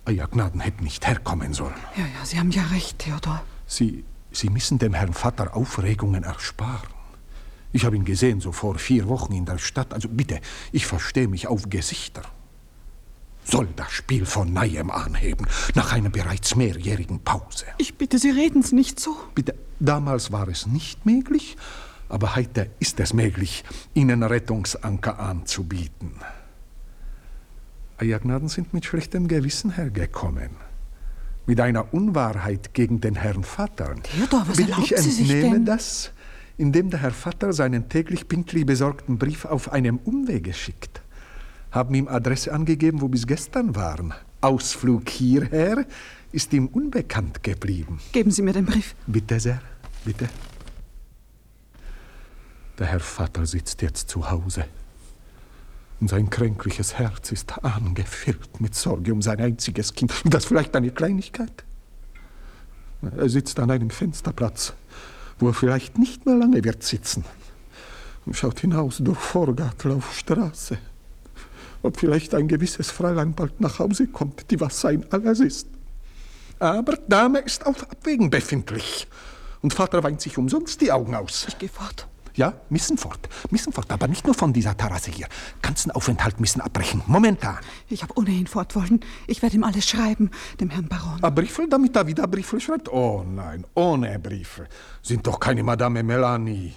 Euer Gnaden hätten nicht herkommen sollen. Ja, ja, Sie haben ja recht, Theodor. Sie, Sie müssen dem Herrn Vater Aufregungen ersparen. Ich habe ihn gesehen, so vor vier Wochen in der Stadt. Also bitte, ich verstehe mich auf Gesichter. Soll das Spiel von neuem anheben, nach einer bereits mehrjährigen Pause. Ich bitte Sie, reden Sie nicht so. Bitte, damals war es nicht möglich, aber heute ist es möglich, Ihnen Rettungsanker anzubieten. Euer Gnaden sind mit schlechtem Gewissen hergekommen. Mit einer Unwahrheit gegen den Herrn Vater. Theodor, was erlaubt ich Sie sich entnehme das, indem der Herr Vater seinen täglich pünktlich besorgten Brief auf einem Umwege schickt. Haben ihm Adresse angegeben, wo bis gestern waren. Ausflug hierher ist ihm unbekannt geblieben. Geben Sie mir den Brief. Bitte sehr, bitte. Der Herr Vater sitzt jetzt zu Hause. Und sein kränkliches Herz ist angefüllt mit Sorge um sein einziges Kind. Und das vielleicht eine Kleinigkeit. Er sitzt an einem Fensterplatz, wo er vielleicht nicht mehr lange wird sitzen. Und schaut hinaus durch Vorgarten auf Straße. Ob vielleicht ein gewisses Fräulein bald nach Hause kommt, die was sein alles ist. Aber Dame ist auf Abwägen befindlich. Und Vater weint sich umsonst die Augen aus. Ich gehe fort. Ja, müssen fort. Müssen fort, aber nicht nur von dieser Terrasse hier. Ganzen Aufenthalt müssen abbrechen. Momentan. Ich habe ohnehin fort wollen. Ich werde ihm alles schreiben, dem Herrn Baron. Ein Briefel, damit er wieder Briefe schreibt? Oh nein, ohne Briefe. Sind doch keine Madame Melanie.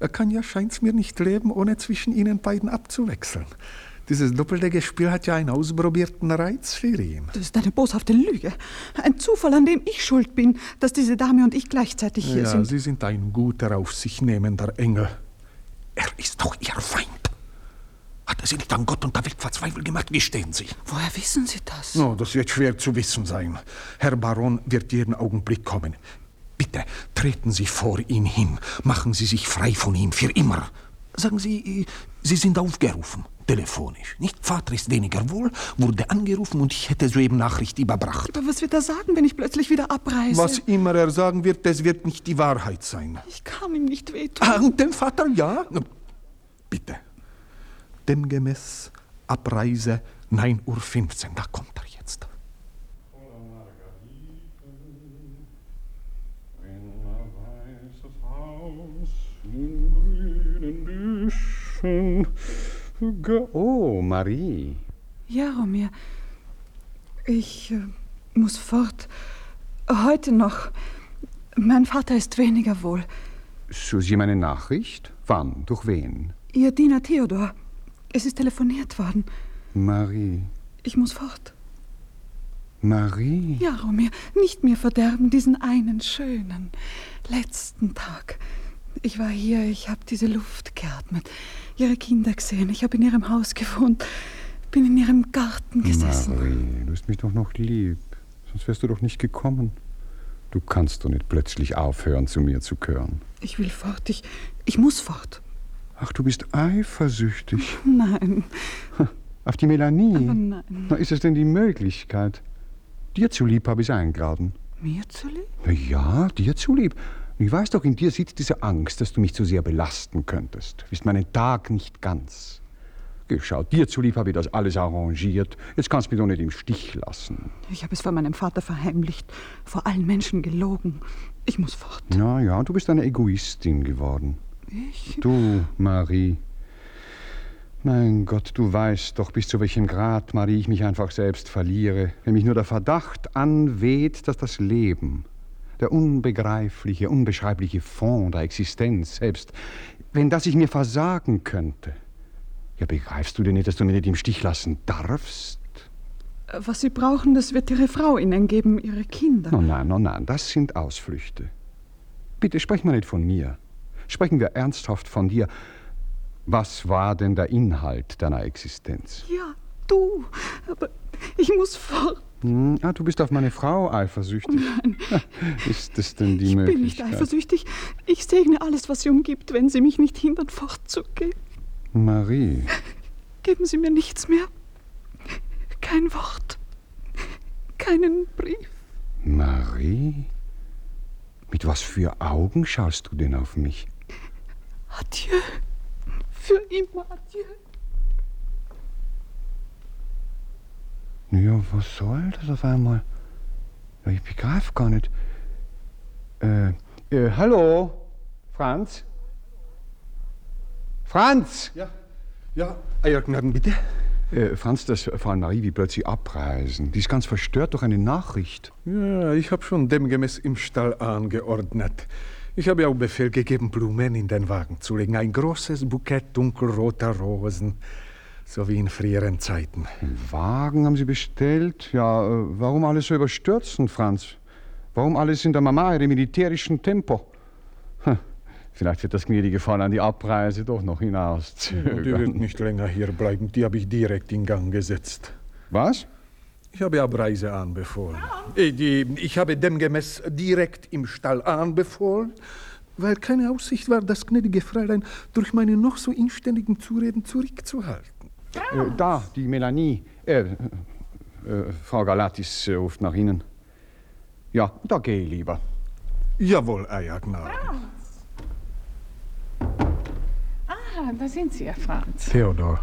Er kann ja, scheint's mir, nicht leben, ohne zwischen ihnen beiden abzuwechseln. Dieses doppelte Spiel hat ja einen ausprobierten Reiz für ihn. Das ist eine boshafte Lüge. Ein Zufall, an dem ich schuld bin, dass diese Dame und ich gleichzeitig hier ja, sind. Sie sind ein guter, auf sich nehmender Engel. Er ist doch Ihr Feind. Hat er sie nicht an Gott und der Welt verzweifelt gemacht? Wie stehen Sie? Woher wissen Sie das? Oh, das wird schwer zu wissen sein. Herr Baron wird jeden Augenblick kommen. Bitte, treten Sie vor ihn hin. Machen Sie sich frei von ihm für immer. Sagen Sie, Sie sind aufgerufen, telefonisch. Nicht Vater ist weniger wohl, wurde angerufen und ich hätte soeben Nachricht überbracht. Aber was wird er sagen, wenn ich plötzlich wieder abreise? Was immer er sagen wird, das wird nicht die Wahrheit sein. Ich kann ihm nicht wehtun. Ah, und dem Vater ja? Bitte. Demgemäß Abreise 9.15 Uhr, da kommt er jetzt. Oh, Marie. Ja, Romir. Ich äh, muss fort. Heute noch. Mein Vater ist weniger wohl. So Sie meine Nachricht? Wann? Durch wen? Ihr Diener Theodor. Es ist telefoniert worden. Marie. Ich muss fort. Marie. Ja, Romir, nicht mir verderben diesen einen schönen letzten Tag. Ich war hier, ich habe diese Luft geatmet, ihre Kinder gesehen, ich habe in ihrem Haus gewohnt, bin in ihrem Garten gesessen. Marie, du hast mich doch noch lieb. Sonst wärst du doch nicht gekommen. Du kannst doch nicht plötzlich aufhören, zu mir zu gehören. Ich will fort, ich, ich muss fort. Ach, du bist eifersüchtig. Nein, Auf die Melanie? aber nein. Na, ist es denn die Möglichkeit? Dir zulieb habe ich eingeladen. Mir zulieb? Na ja, dir zulieb. Ich weiß doch, in dir sitzt diese Angst, dass du mich zu sehr belasten könntest. Du bist meinen Tag nicht ganz. Geh, Schau, dir zulieb habe ich das alles arrangiert. Jetzt kannst du mich doch nicht im Stich lassen. Ich habe es vor meinem Vater verheimlicht, vor allen Menschen gelogen. Ich muss fort. Na ja, du bist eine Egoistin geworden. Ich? Du, Marie. Mein Gott, du weißt doch, bis zu welchem Grad, Marie, ich mich einfach selbst verliere, wenn mich nur der Verdacht anweht, dass das Leben, der unbegreifliche, unbeschreibliche Fond der Existenz selbst, wenn das ich mir versagen könnte. Ja, begreifst du denn nicht, dass du mich nicht im Stich lassen darfst? Was Sie brauchen, das wird Ihre Frau Ihnen geben, Ihre Kinder. No, nein, no, nein, das sind Ausflüchte. Bitte sprechen wir nicht von mir. Sprechen wir ernsthaft von dir. Was war denn der Inhalt deiner Existenz? Ja, du. Aber ich muss fort. Hm, ah, du bist auf meine Frau eifersüchtig. Nein. Ist das denn die Ich bin nicht Möglichkeit? eifersüchtig. Ich segne alles, was Sie umgibt, wenn Sie mich nicht hindern, fortzugehen. Marie, Geben Sie mir nichts mehr. Kein Wort. Keinen Brief. Marie? Mit was für Augen schaust du denn auf mich? Adieu. Für immer adieu. Ja, was soll das auf einmal? Ich begreife gar nicht. Äh, äh, hallo? Franz? Franz? Ja, ja, Eiergnaden, bitte. Äh, Franz, das Frau Marie wie plötzlich abreisen. Die ist ganz verstört durch eine Nachricht. Ja, ich habe schon demgemäß im Stall angeordnet. Ich habe auch Befehl gegeben, Blumen in den Wagen zu legen. Ein großes Bukett dunkelroter Rosen, so wie in früheren Zeiten. Wagen haben Sie bestellt? Ja, äh, warum alles so überstürzen, Franz? Warum alles in der Mama, im militärischen Tempo? Hm, Vielleicht wird das gnädige Fräulein die Abreise doch noch hinauszögern. Die wird nicht länger hier bleiben. Die habe ich direkt in Gang gesetzt. Was? Ich habe Abreise anbefohlen. Äh, ich habe demgemäß direkt im Stall anbefohlen, weil keine Aussicht war, das gnädige Fräulein durch meine noch so inständigen Zureden zurückzuhalten. Äh, da, die Melanie. Äh, äh, Frau Galatis äh, ruft nach Ihnen. Ja, da gehe ich lieber. Jawohl, Eiergnaden. Ah, da sind Sie, Herr Franz. Theodor,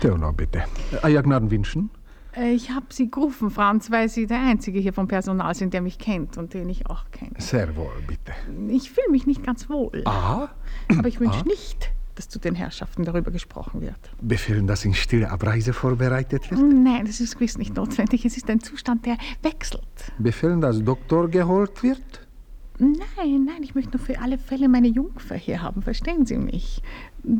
Theodor, bitte. Eiergnaden wünschen? Äh, Ich habe Sie gerufen, Franz, weil Sie der Einzige hier vom Personal sind, der mich kennt und den ich auch kenne. Sehr wohl, bitte. Ich fühle mich nicht ganz wohl. Ah? Aber ich wünsche Ah? nicht, dass zu den Herrschaften darüber gesprochen wird. Befehlen, dass in stille Abreise vorbereitet wird? Nein, das ist gewiss nicht notwendig. Es ist ein Zustand, der wechselt. Befehlen, dass Doktor geholt wird? Nein, nein, ich möchte nur für alle Fälle meine Jungfer hier haben, verstehen Sie mich?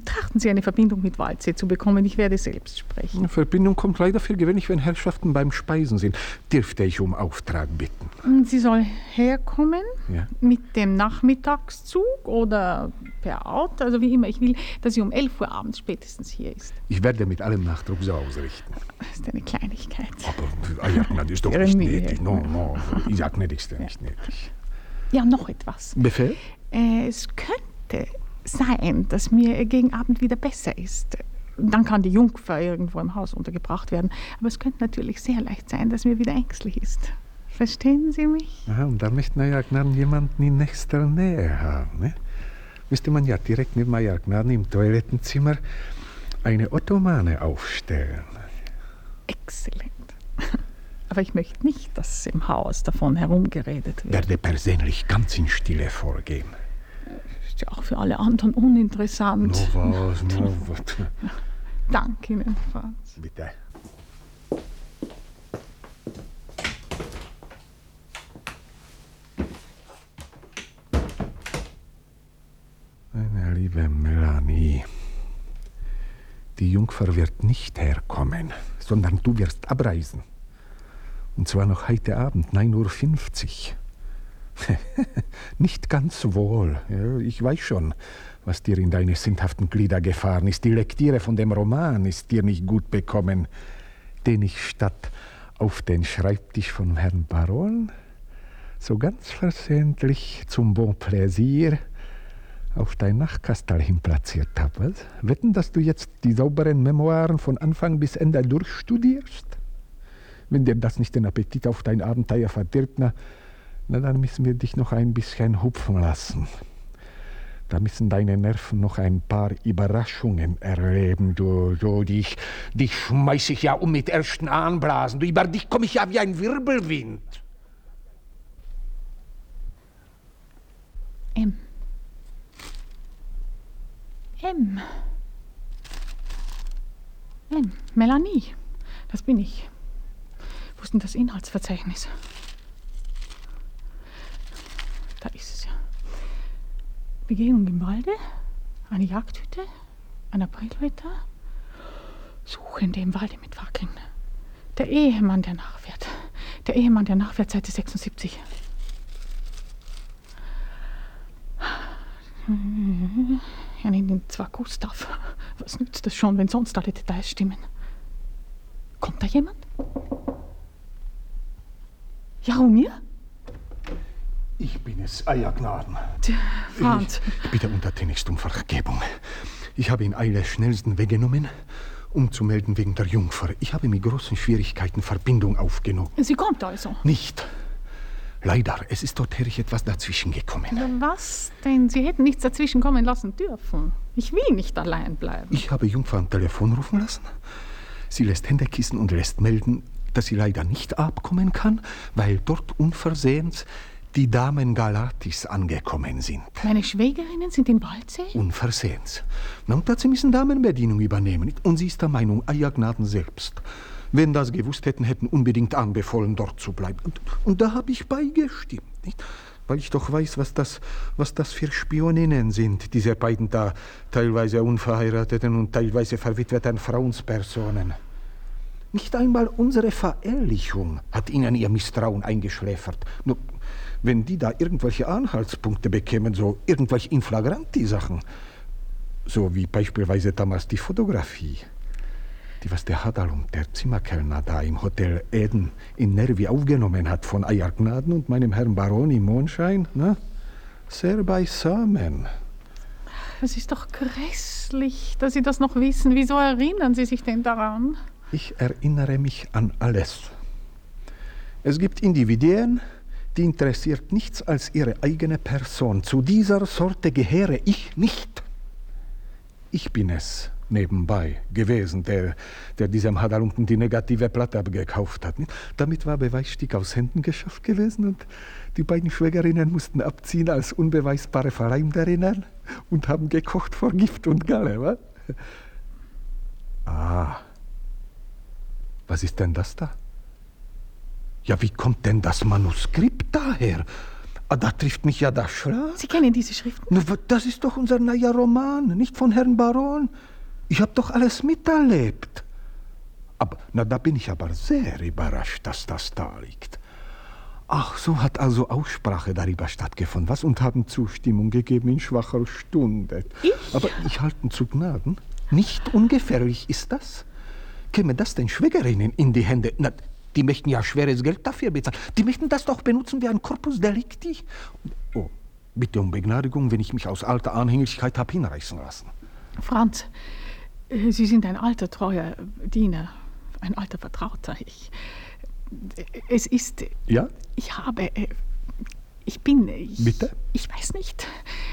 Trachten Sie eine Verbindung mit Waldsee zu bekommen, ich werde selbst sprechen. Eine Verbindung kommt leider für gewöhnlich, wenn Herrschaften beim Speisen sind. Dürfte ich um Auftrag bitten? Sie soll herkommen Ja. mit dem Nachmittagszug oder per Auto, also wie immer. Ich will, dass sie um 11 Uhr abends spätestens hier ist. Ich werde mit allem Nachdruck so ausrichten. Das ist eine Kleinigkeit. Ah ja, das ist doch Ihre nicht Mühe. nötig. No, no, ich sag nicht, ist ja nicht nötig. Ja, noch etwas. Befehl? Äh, es könnte sein, dass mir gegen Abend wieder besser ist. Dann kann die Jungfer irgendwo im Haus untergebracht werden. Aber es könnte natürlich sehr leicht sein, dass mir wieder ängstlich ist. Verstehen Sie mich? Aha, und da möchte Major Gnaden jemanden in nächster Nähe haben. Ne? Müsste man ja direkt neben Major Gnaden im Toilettenzimmer eine Ottomane aufstellen. Exzellent. (laughs) Aber ich möchte nicht, dass im Haus davon herumgeredet wird. Werde persönlich ganz in Stille vorgehen. Ist ja auch für alle anderen uninteressant. No was, no (laughs) was. Danke Ihnen, Franz. Bitte. Meine liebe Melanie, die Jungfer wird nicht herkommen, sondern du wirst abreisen. Und zwar noch heute Abend, 9.50 Uhr. (laughs) nicht ganz wohl. Ja, ich weiß schon, was dir in deine sündhaften Glieder gefahren ist. Die Lektüre von dem Roman ist dir nicht gut bekommen, den ich statt auf den Schreibtisch von Herrn Baron so ganz versehentlich zum Bon Plaisir auf dein Nachtkastal hin platziert habe. Wetten, dass du jetzt die sauberen Memoiren von Anfang bis Ende durchstudierst? Wenn dir das nicht den Appetit auf dein Abenteuer verdirbt, na, na dann müssen wir dich noch ein bisschen hupfen lassen. Da müssen deine Nerven noch ein paar Überraschungen erleben. Du, du, dich, dich schmeiß ich ja um mit ersten Anblasen. Du, über dich komme ich ja wie ein Wirbelwind. M. M. M. Melanie. Das bin ich. Wo ist denn das Inhaltsverzeichnis? Da ist es ja. Begegnung im Walde, eine Jagdhütte, ein Aprilwetter, Suchende im Walde mit Fackeln. Der Ehemann, der nachfährt. Der Ehemann, der nachfährt, Seite 76. Er nennt ihn zwar Gustav. Was nützt das schon, wenn sonst alle Details stimmen? Kommt da jemand? Jaromir? Ich bin es, Eiergnaden. Franz. Ich bitte untertänigst um Vergebung. Ich habe in Eile schnellsten weggenommen, um zu melden wegen der Jungfer. Ich habe mit großen Schwierigkeiten Verbindung aufgenommen. Sie kommt also. Nicht. Leider, es ist dort herrlich etwas dazwischen gekommen. Was denn? Sie hätten nichts dazwischen kommen lassen dürfen. Ich will nicht allein bleiben. Ich habe Jungfer am Telefon rufen lassen. Sie lässt Hände kissen und lässt melden, dass sie leider nicht abkommen kann, weil dort unversehens die Damen Galatis angekommen sind. Meine Schwägerinnen sind in Waldsee? Unversehens. Na, und dazu müssen Damenbedienung übernehmen. Und sie ist der Meinung, Eiergnaden selbst. Wenn das gewusst hätten, hätten unbedingt anbefohlen, dort zu bleiben. Und, und da habe ich beigestimmt. Nicht? Weil ich doch weiß, was das, was das für Spioninnen sind, diese beiden da, teilweise unverheirateten und teilweise verwitweten Frauenspersonen. Nicht einmal unsere Verehrlichung hat ihnen ihr Misstrauen eingeschläfert. Nur, wenn die da irgendwelche Anhaltspunkte bekämen, so irgendwelche Inflagranti-Sachen, so wie beispielsweise damals die Fotografie, die was der Hadal und der Zimmerkellner da im Hotel Eden in Nervi aufgenommen hat von Eiergnaden und meinem Herrn Baron im Mondschein, na, sehr beisammen. Es ist doch grässlich, dass Sie das noch wissen. Wieso erinnern Sie sich denn daran? Ich erinnere mich an alles. Es gibt Individuen, die interessiert nichts als ihre eigene Person. Zu dieser Sorte gehöre ich nicht. Ich bin es nebenbei gewesen, der, der diesem Hadalunten die negative Platte abgekauft hat. Damit war Beweisstück aus Händen geschafft gewesen und die beiden Schwägerinnen mussten abziehen als unbeweisbare Verleumderinnen und haben gekocht vor Gift und Galle. Was? Ah, was ist denn das da? Ja, wie kommt denn das Manuskript daher? Ah, da trifft mich ja der Schlag. Sie kennen diese Schriften? Na, das ist doch unser neuer Roman, nicht von Herrn Baron. Ich habe doch alles miterlebt. Aber na, da bin ich aber sehr überrascht, dass das da liegt. Ach, so hat also Aussprache darüber stattgefunden, was? Und haben Zustimmung gegeben in schwacher Stunde. Ich? Aber ich halte zu Gnaden. Nicht ungefährlich ist das. Käme das den Schwägerinnen in die Hände? Na, die möchten ja schweres Geld dafür bezahlen. Die möchten das doch benutzen wie ein Corpus Delicti. Oh, bitte um Begnadigung, wenn ich mich aus alter Anhänglichkeit habe hinreißen lassen. Franz, äh, Sie sind ein alter, treuer Diener, ein alter Vertrauter. Ich, äh, es ist, Ja? ich habe, äh, ich bin, ich, Bitte? ich weiß nicht.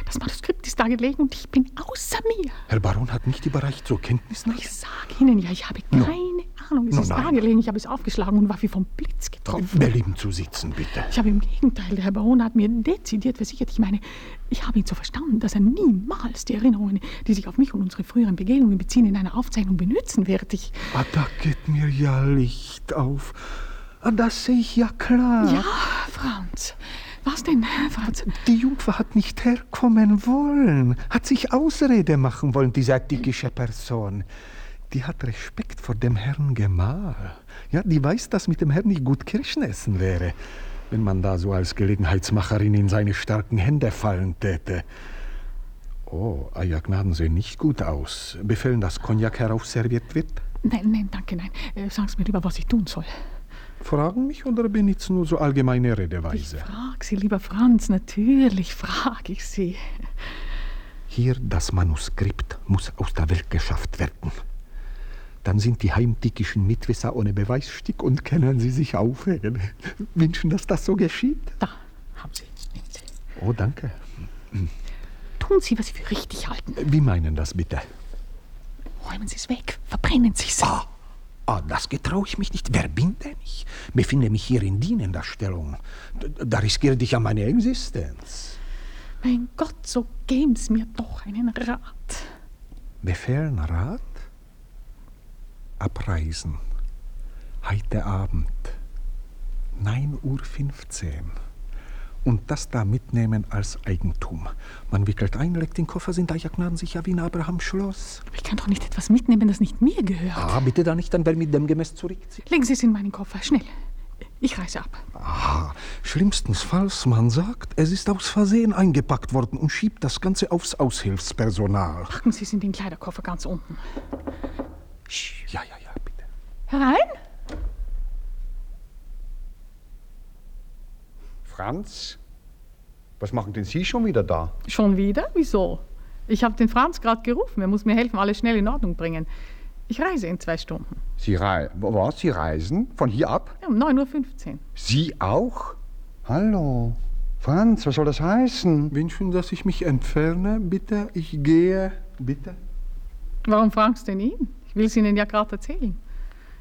Das Manuskript ist da gelegen und ich bin außer mir. Herr Baron hat nicht überreicht zur Kenntnis nach? Ich sage Ihnen ja, ich habe keine Ahnung. Es No, ist da nein. gelegen, ich habe es aufgeschlagen und war wie vom Blitz getroffen. Belieben zu sitzen, bitte. Ich habe im Gegenteil, der Herr Baron hat mir dezidiert versichert, ich meine, ich habe ihn so verstanden, dass er niemals die Erinnerungen, die sich auf mich und unsere früheren Begegnungen beziehen, in einer Aufzeichnung benutzen wird. Ich, Ah, da geht mir ja Licht auf. Ah, das sehe ich ja klar. ja, Franz. Was denn, (laughs) Franz? Die Jungfer hat nicht herkommen wollen, hat sich Ausrede machen wollen, diese tückische Person. Die hat Respekt vor dem Herrn Gemahl. Ja, die weiß, dass mit dem Herrn nicht gut Kirschen essen wäre, wenn man da so als Gelegenheitsmacherin in seine starken Hände fallen täte. Oh, Eier Gnaden sehen nicht gut aus. Befehlen, dass Cognac heraufserviert wird? Nein, nein, danke, nein. Äh, Sagen Sie mir lieber, was ich tun soll. Fragen mich oder benutzen nur so allgemeine Redeweise? Frag Sie, lieber Franz, natürlich frage ich Sie. Hier das Manuskript muss aus der Welt geschafft werden. Dann sind die heimtückischen Mitwisser ohne Beweisstück und können sie sich aufregen. (laughs) Wünschen, dass das so geschieht? Da haben Sie. Oh, danke. Tun Sie, was Sie für richtig halten. Wie meinen das bitte? Räumen Sie es weg, verbrennen Sie es. Ah, ah das getraue ich mich nicht. Wer bin denn ich? Befinde mich hier in dienender Stellung. Da riskiere ich ja meine Existenz. Mein Gott, so Sie mir doch einen Rat. Befehlen Rat? Abreisen. Heute Abend. 9.15 Uhr. Und das da mitnehmen als Eigentum. Man wickelt ein, legt den Koffer, sind Eiergnaden sicher wie in Abrahams Schloss. Aber ich kann doch nicht etwas mitnehmen, das nicht mir gehört. Ah, bitte da nicht, dann wer mit dem Gemäß zurückzieht. Legen Sie es in meinen Koffer, schnell. Ich reise ab. Aha, schlimmstenfalls, man sagt, es ist aus Versehen eingepackt worden und schiebt das Ganze aufs Aushilfspersonal. Packen Sie es in den Kleiderkoffer ganz unten. Ja, ja, ja, bitte. Herein? Franz? Was machen denn Sie schon wieder da? Schon wieder? Wieso? Ich habe den Franz gerade gerufen. Er muss mir helfen, alles schnell in Ordnung bringen. Ich reise in zwei Stunden. Sie rei was? Sie reisen? Von hier ab? Ja, um 9.15 Uhr. Sie auch? Hallo. Franz, was soll das heißen? Wünschen, dass ich mich entferne, bitte? Ich gehe, bitte. Warum fragst du denn ihn? Ich will es Ihnen ja gerade erzählen.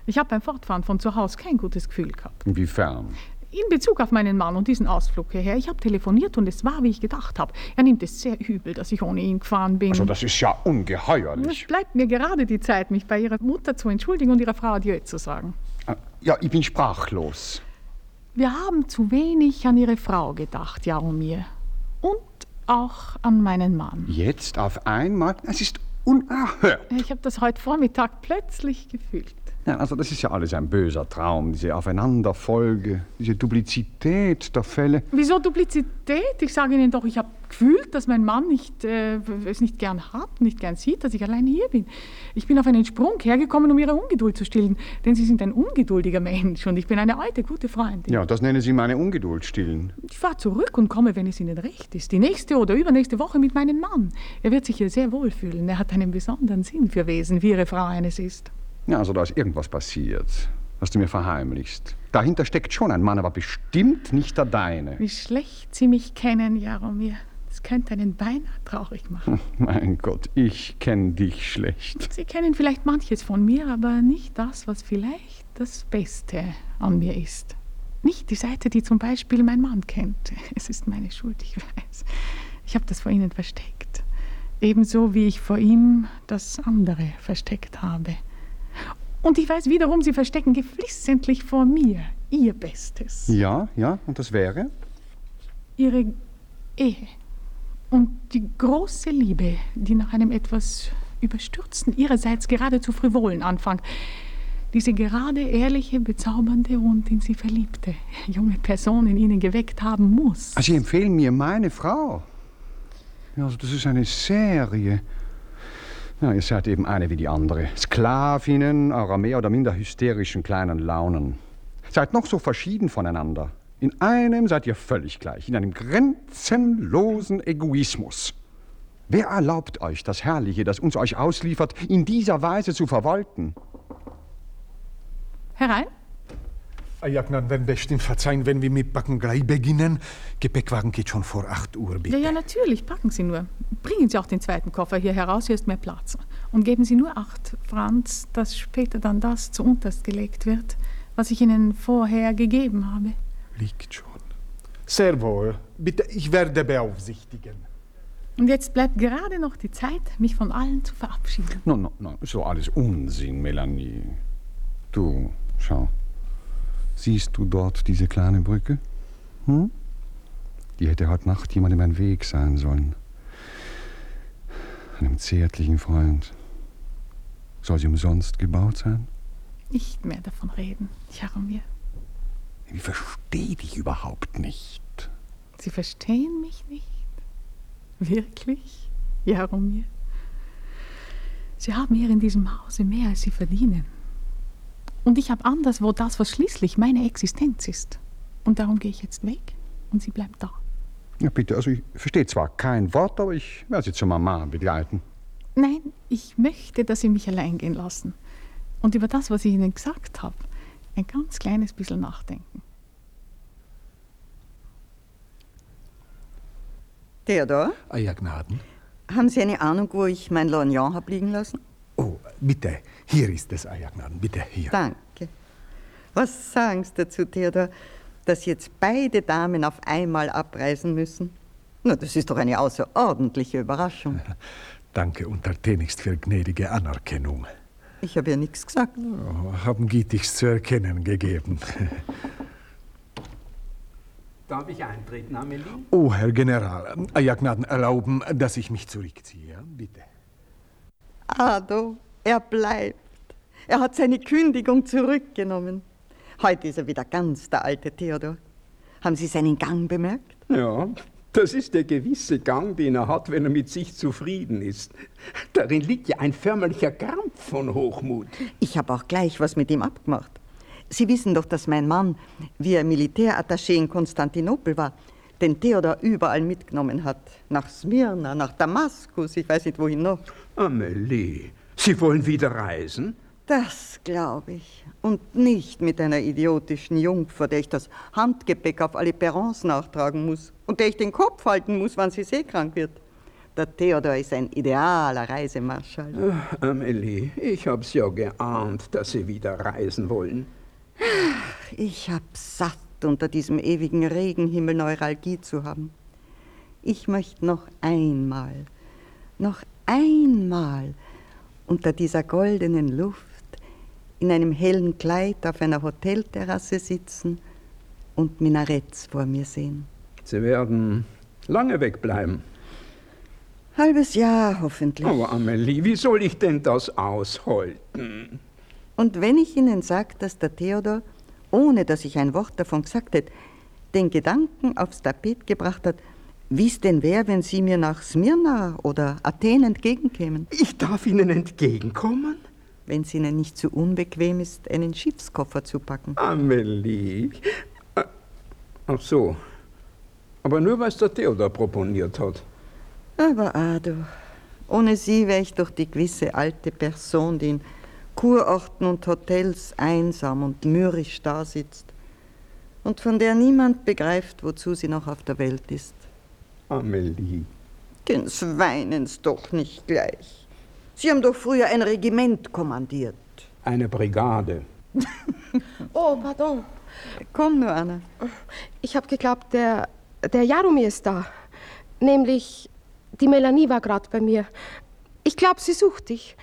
Ich habe beim Fortfahren von zu Hause kein gutes Gefühl gehabt. Inwiefern? In Bezug auf meinen Mann und diesen Ausflug hierher. Ich habe telefoniert und es war, wie ich gedacht habe. Er nimmt es sehr übel, dass ich ohne ihn gefahren bin. Also, das ist ja Es ungeheuerlich. bleibt mir gerade die Zeit, mich bei Ihrer Mutter zu entschuldigen und Ihrer Frau Adieu zu sagen. Ja, ich bin sprachlos. Wir haben zu wenig an Ihre Frau gedacht, Jaromir. Und auch an meinen Mann. Jetzt auf einmal? Es ist unerhört. Ich habe das heute Vormittag plötzlich gefühlt. Ja, also das ist ja alles ein böser Traum, diese Aufeinanderfolge, diese Duplizität der Fälle. Wieso Duplizität? Ich sage Ihnen doch, ich habe gefühlt, dass mein Mann nicht, äh, es nicht gern hat, nicht gern sieht, dass ich allein hier bin. Ich bin auf einen Sprung hergekommen, um Ihre Ungeduld zu stillen, denn Sie sind ein ungeduldiger Mensch und ich bin eine alte, gute Freundin. Ja, das nennen Sie meine Ungeduld stillen. Ich fahre zurück und komme, wenn es Ihnen recht ist, die nächste oder übernächste Woche mit meinem Mann. Er wird sich hier sehr wohlfühlen. Er hat einen besonderen Sinn für Wesen, wie Ihre Frau eines ist. Ja, also da ist irgendwas passiert, was du mir verheimlichst. Dahinter steckt schon ein Mann, aber bestimmt nicht der deine. Wie schlecht Sie mich kennen, Jaromir. Das könnte einen beinahe traurig machen. (laughs) Mein Gott, ich kenne dich schlecht. Sie kennen vielleicht manches von mir, aber nicht das, was vielleicht das Beste an mir ist. Nicht die Seite, die zum Beispiel mein Mann kennt. (laughs) Es ist meine Schuld, ich weiß. Ich habe das vor Ihnen versteckt. Ebenso wie ich vor ihm das andere versteckt habe. Und ich weiß wiederum, Sie verstecken geflissentlich vor mir Ihr Bestes. Ja, ja, und das wäre? ihre Ehe und die große Liebe, die nach einem etwas überstürzten, ihrerseits geradezu frivolen Anfang, diese gerade ehrliche, bezaubernde und in sie verliebte junge Person in ihnen geweckt haben muss. Also, Sie empfehlen mir meine Frau. Ja, also das ist eine Serie. Ja, ihr seid eben eine wie die andere. Sklavinnen eurer mehr oder minder hysterischen kleinen Launen. Seid noch so verschieden voneinander. In einem seid ihr völlig gleich, in einem grenzenlosen Egoismus. Wer erlaubt euch das Herrliche, das uns euch ausliefert, in dieser Weise zu verwalten? Herein? Ayagnan, wenn bestimmt verzeihen, wenn wir mit Backen gleich beginnen. Gepäckwagen geht schon vor 8 Uhr, bitte. Ja, ja, natürlich, packen Sie nur. Bringen Sie auch den zweiten Koffer hier heraus, hier ist mehr Platz. Und geben Sie nur Acht, Franz, dass später dann das zu unterst gelegt wird, was ich Ihnen vorher gegeben habe. Liegt schon. Sehr wohl. Bitte, ich werde beaufsichtigen. Und jetzt bleibt gerade noch die Zeit, mich von allen zu verabschieden. No, no, no, so alles Unsinn, Melanie. Du, schau. Siehst du dort diese kleine Brücke? Hm? Die hätte heute Nacht jemandem ein Weg sein sollen. Einem zärtlichen Freund. Soll sie umsonst gebaut sein? Nicht mehr davon reden, Jaromir. Ich verstehe dich überhaupt nicht. Sie verstehen mich nicht? Wirklich, Jaromir? Sie haben hier in diesem Hause mehr, als Sie verdienen. Und ich habe anderswo das, was schließlich meine Existenz ist. Und darum gehe ich jetzt weg und sie bleibt da. Ja, bitte, also ich verstehe zwar kein Wort, aber ich werde sie zur Mama begleiten. Nein, ich möchte, dass Sie mich allein gehen lassen. Und über das, was ich Ihnen gesagt habe, ein ganz kleines bisschen nachdenken. Theodor, Euer Gnaden. haben Sie eine Ahnung, wo ich mein Lorgnon habe liegen lassen? Oh, bitte, hier ist es, Euer Gnaden, bitte hier. Danke. Was sagen Sie dazu, Theodor, dass jetzt beide Damen auf einmal abreisen müssen? Na, das ist doch eine außerordentliche Überraschung. (laughs) Danke untertänigst für gnädige Anerkennung. Ich habe ja nichts gesagt. Oh, haben Gietichs zu erkennen gegeben. (laughs) Darf ich eintreten, Amelie? Oh, Herr General, Euer Gnaden erlauben, dass ich mich zurückziehe. Bitte. Ado, er bleibt. Er hat seine Kündigung zurückgenommen. Heute ist er wieder ganz der alte Theodor. Haben Sie seinen Gang bemerkt? Ja, das ist der gewisse Gang, den er hat, wenn er mit sich zufrieden ist. Darin liegt ja ein förmlicher Krampf von Hochmut. Ich habe auch gleich was mit ihm abgemacht. Sie wissen doch, dass mein Mann, wie er Militärattaché in Konstantinopel war, den Theodor überall mitgenommen hat. Nach Smyrna, nach Damaskus, ich weiß nicht wohin noch. Amelie, Sie wollen wieder reisen? Das glaube ich. Und nicht mit einer idiotischen Jungfer, der ich das Handgepäck auf alle Perrons nachtragen muss und der ich den Kopf halten muss, wann sie seekrank wird. Der Theodor ist ein idealer Reisemarschall. Ach, Amelie, ich hab's ja geahnt, dass Sie wieder reisen wollen. Ich hab satt, unter diesem ewigen Regenhimmel Neuralgie zu haben. Ich möchte noch einmal, noch einmal unter dieser goldenen Luft in einem hellen Kleid auf einer Hotelterrasse sitzen und Minaretts vor mir sehen. Sie werden lange wegbleiben. Halbes Jahr hoffentlich. Aber Amelie, wie soll ich denn das aushalten? Und wenn ich Ihnen sage, dass der Theodor, ohne dass ich ein Wort davon gesagt hätte, den Gedanken aufs Tapet gebracht hat, wie es denn wäre, wenn Sie mir nach Smyrna oder Athen entgegenkämen. Ich darf Ihnen entgegenkommen? Wenn es Ihnen nicht zu unbequem ist, einen Schiffskoffer zu packen. Amelie. Äh, Ach so. Aber nur, weil es der Theodor proponiert hat. Aber Ado, ohne Sie wäre ich doch die gewisse alte Person, die in Kurorten und Hotels einsam und mürrisch dasitzt und von der niemand begreift, wozu sie noch auf der Welt ist. Amelie. Des Weinens doch nicht gleich. Sie haben doch früher ein Regiment kommandiert. Eine Brigade. (laughs) Oh, pardon. Komm nur, Anna. Ich habe geglaubt, der, der Jaromir ist da. Nämlich, die Melanie war gerade bei mir. Ich glaube, sie sucht dich.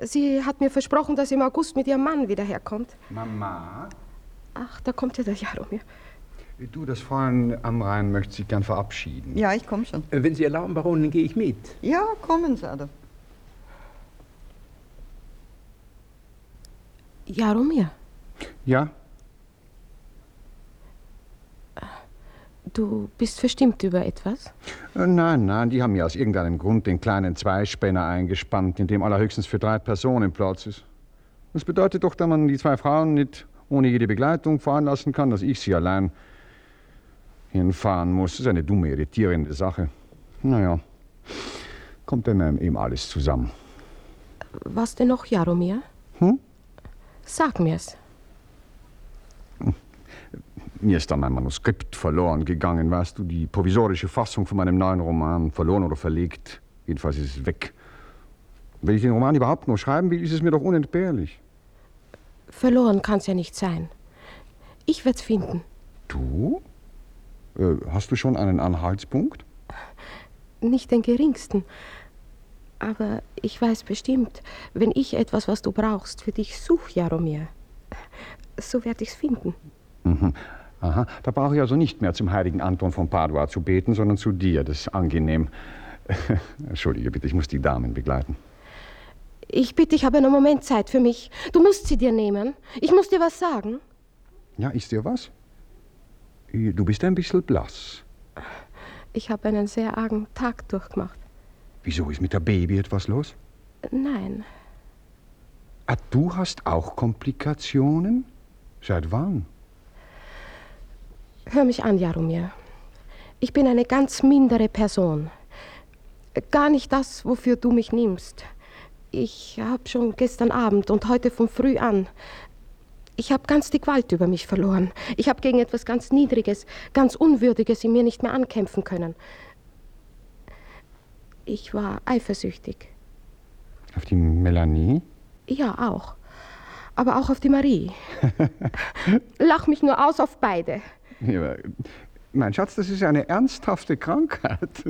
Sie hat mir versprochen, dass sie im August mit ihrem Mann wieder herkommt. Mama? Ach, da kommt ja der Jaromir. Du, das Fräulein Amrein möchte sich gern verabschieden. Ja, ich komme schon. Äh, Wenn Sie erlauben, Baronin, gehe ich mit. Ja, kommen Sie, Ada. Jaromir, Ja? du bist verstimmt über etwas? Äh, Nein, nein, die haben mir aus irgendeinem Grund den kleinen Zweispänner eingespannt, in dem allerhöchstens für drei Personen Platz ist. Das bedeutet doch, dass man die zwei Frauen nicht ohne jede Begleitung fahren lassen kann, dass ich sie allein hinfahren muss. Das ist eine dumme, irritierende Sache. Naja, kommt dann eben alles zusammen. Was denn noch, Jaromir? Hm? Sag mir's. Mir ist da mein Manuskript verloren gegangen, weißt du, die provisorische Fassung von meinem neuen Roman, verloren oder verlegt. Jedenfalls ist es weg. Wenn ich den Roman überhaupt noch schreiben will, ist es mir doch unentbehrlich. Verloren kann's ja nicht sein. Ich werd's finden. Du? Äh, hast du schon einen Anhaltspunkt? Nicht den geringsten. Aber ich weiß bestimmt, wenn ich etwas, was du brauchst, für dich suche, Jaromir, so werd ich's finden. Mhm. Aha, da brauche ich also nicht mehr zum heiligen Anton von Padua zu beten, sondern zu dir. Das ist angenehm. (laughs) Entschuldige bitte, ich muss die Damen begleiten. Ich bitte, ich habe einen Moment Zeit für mich. Du musst sie dir nehmen. Ich muss dir was sagen. Ja, ist dir was? Du bist ein bisschen blass. Ich habe einen sehr argen Tag durchgemacht. Wieso ist mit der Baby etwas los? Nein, Ah, du hast auch Komplikationen? Seit wann? hör mich an, Jaromir. Ich bin eine ganz mindere Person. Gar nicht das, wofür du mich nimmst. Ich habe schon gestern Abend und heute von früh an. Ich habe ganz die Gewalt über mich verloren. Ich habe gegen etwas ganz Niedriges, ganz Unwürdiges in mir nicht mehr ankämpfen können. Ich war eifersüchtig. Auf die Melanie? Ja, auch. Aber auch auf die Marie. (laughs) Lach mich nur aus auf beide. Ja, mein Schatz, das ist eine ernsthafte Krankheit.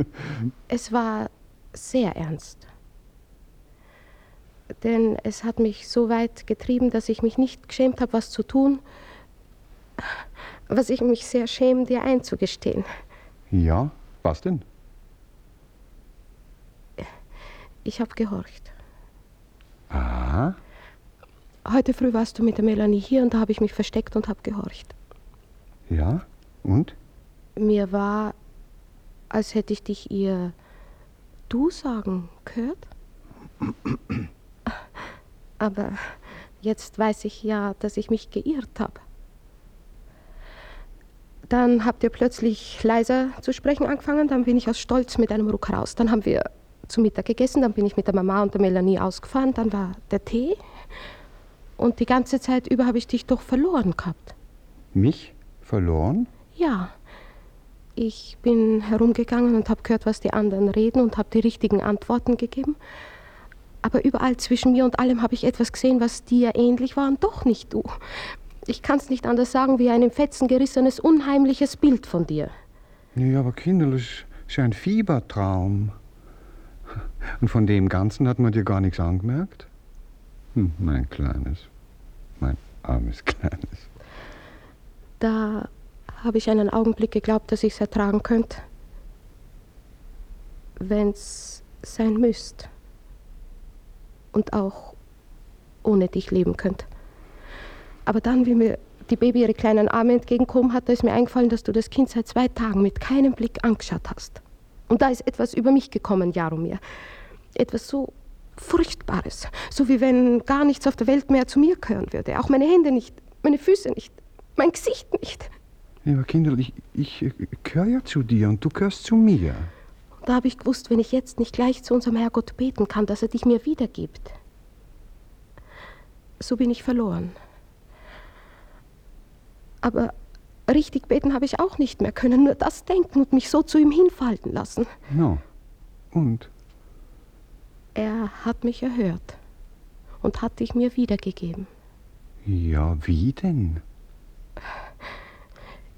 Es war sehr ernst. Denn es hat mich so weit getrieben, dass ich mich nicht geschämt habe, was zu tun, was ich mich sehr schäme, dir einzugestehen. Ja, was denn? Ich habe gehorcht. Aha. Heute früh warst du mit der Melanie hier und da habe ich mich versteckt und habe gehorcht. Ja? Und? Mir war, als hätte ich dich ihr du sagen gehört. Aber jetzt weiß ich ja, dass ich mich geirrt habe. Dann habt ihr plötzlich leiser zu sprechen angefangen, dann bin ich aus Stolz mit einem Ruck raus. Dann haben wir zu Mittag gegessen, dann bin ich mit der Mama und der Melanie ausgefahren, dann war der Tee. Und die ganze Zeit über habe ich dich doch verloren gehabt. Mich? Verloren? Ja. Ich bin herumgegangen und habe gehört, was die anderen reden und habe die richtigen Antworten gegeben. Aber überall zwischen mir und allem habe ich etwas gesehen, was dir ähnlich war und doch nicht du. Ich kann es nicht anders sagen wie ein in Fetzen gerissenes, unheimliches Bild von dir. Ja, aber Kinder, das ist ein Fiebertraum. Und von dem Ganzen hat man dir gar nichts angemerkt? Hm, mein Kleines. Mein armes Kleines. Da habe ich einen Augenblick geglaubt, dass ich es ertragen könnte. Wenn's sein müsst. Und auch ohne dich leben könnt. Aber dann, wie mir die Baby ihre kleinen Arme entgegenkommen hat, da ist mir eingefallen, dass du das Kind seit zwei Tagen mit keinem Blick angeschaut hast. Und da ist etwas über mich gekommen, Jaromir. Etwas so Furchtbares. So wie wenn gar nichts auf der Welt mehr zu mir gehören würde. Auch meine Hände nicht, meine Füße nicht, mein Gesicht nicht. Ja, aber Kinder, ich, ich gehöre ja zu dir und du gehörst zu mir. Da habe ich gewusst, wenn ich jetzt nicht gleich zu unserem Herrgott beten kann, dass er dich mir wiedergibt. So bin ich verloren. Aber richtig beten habe ich auch nicht mehr können, nur das denken und mich so zu ihm hinfalten lassen. No. Und? Er hat mich erhört und hat dich mir wiedergegeben. Ja, wie denn?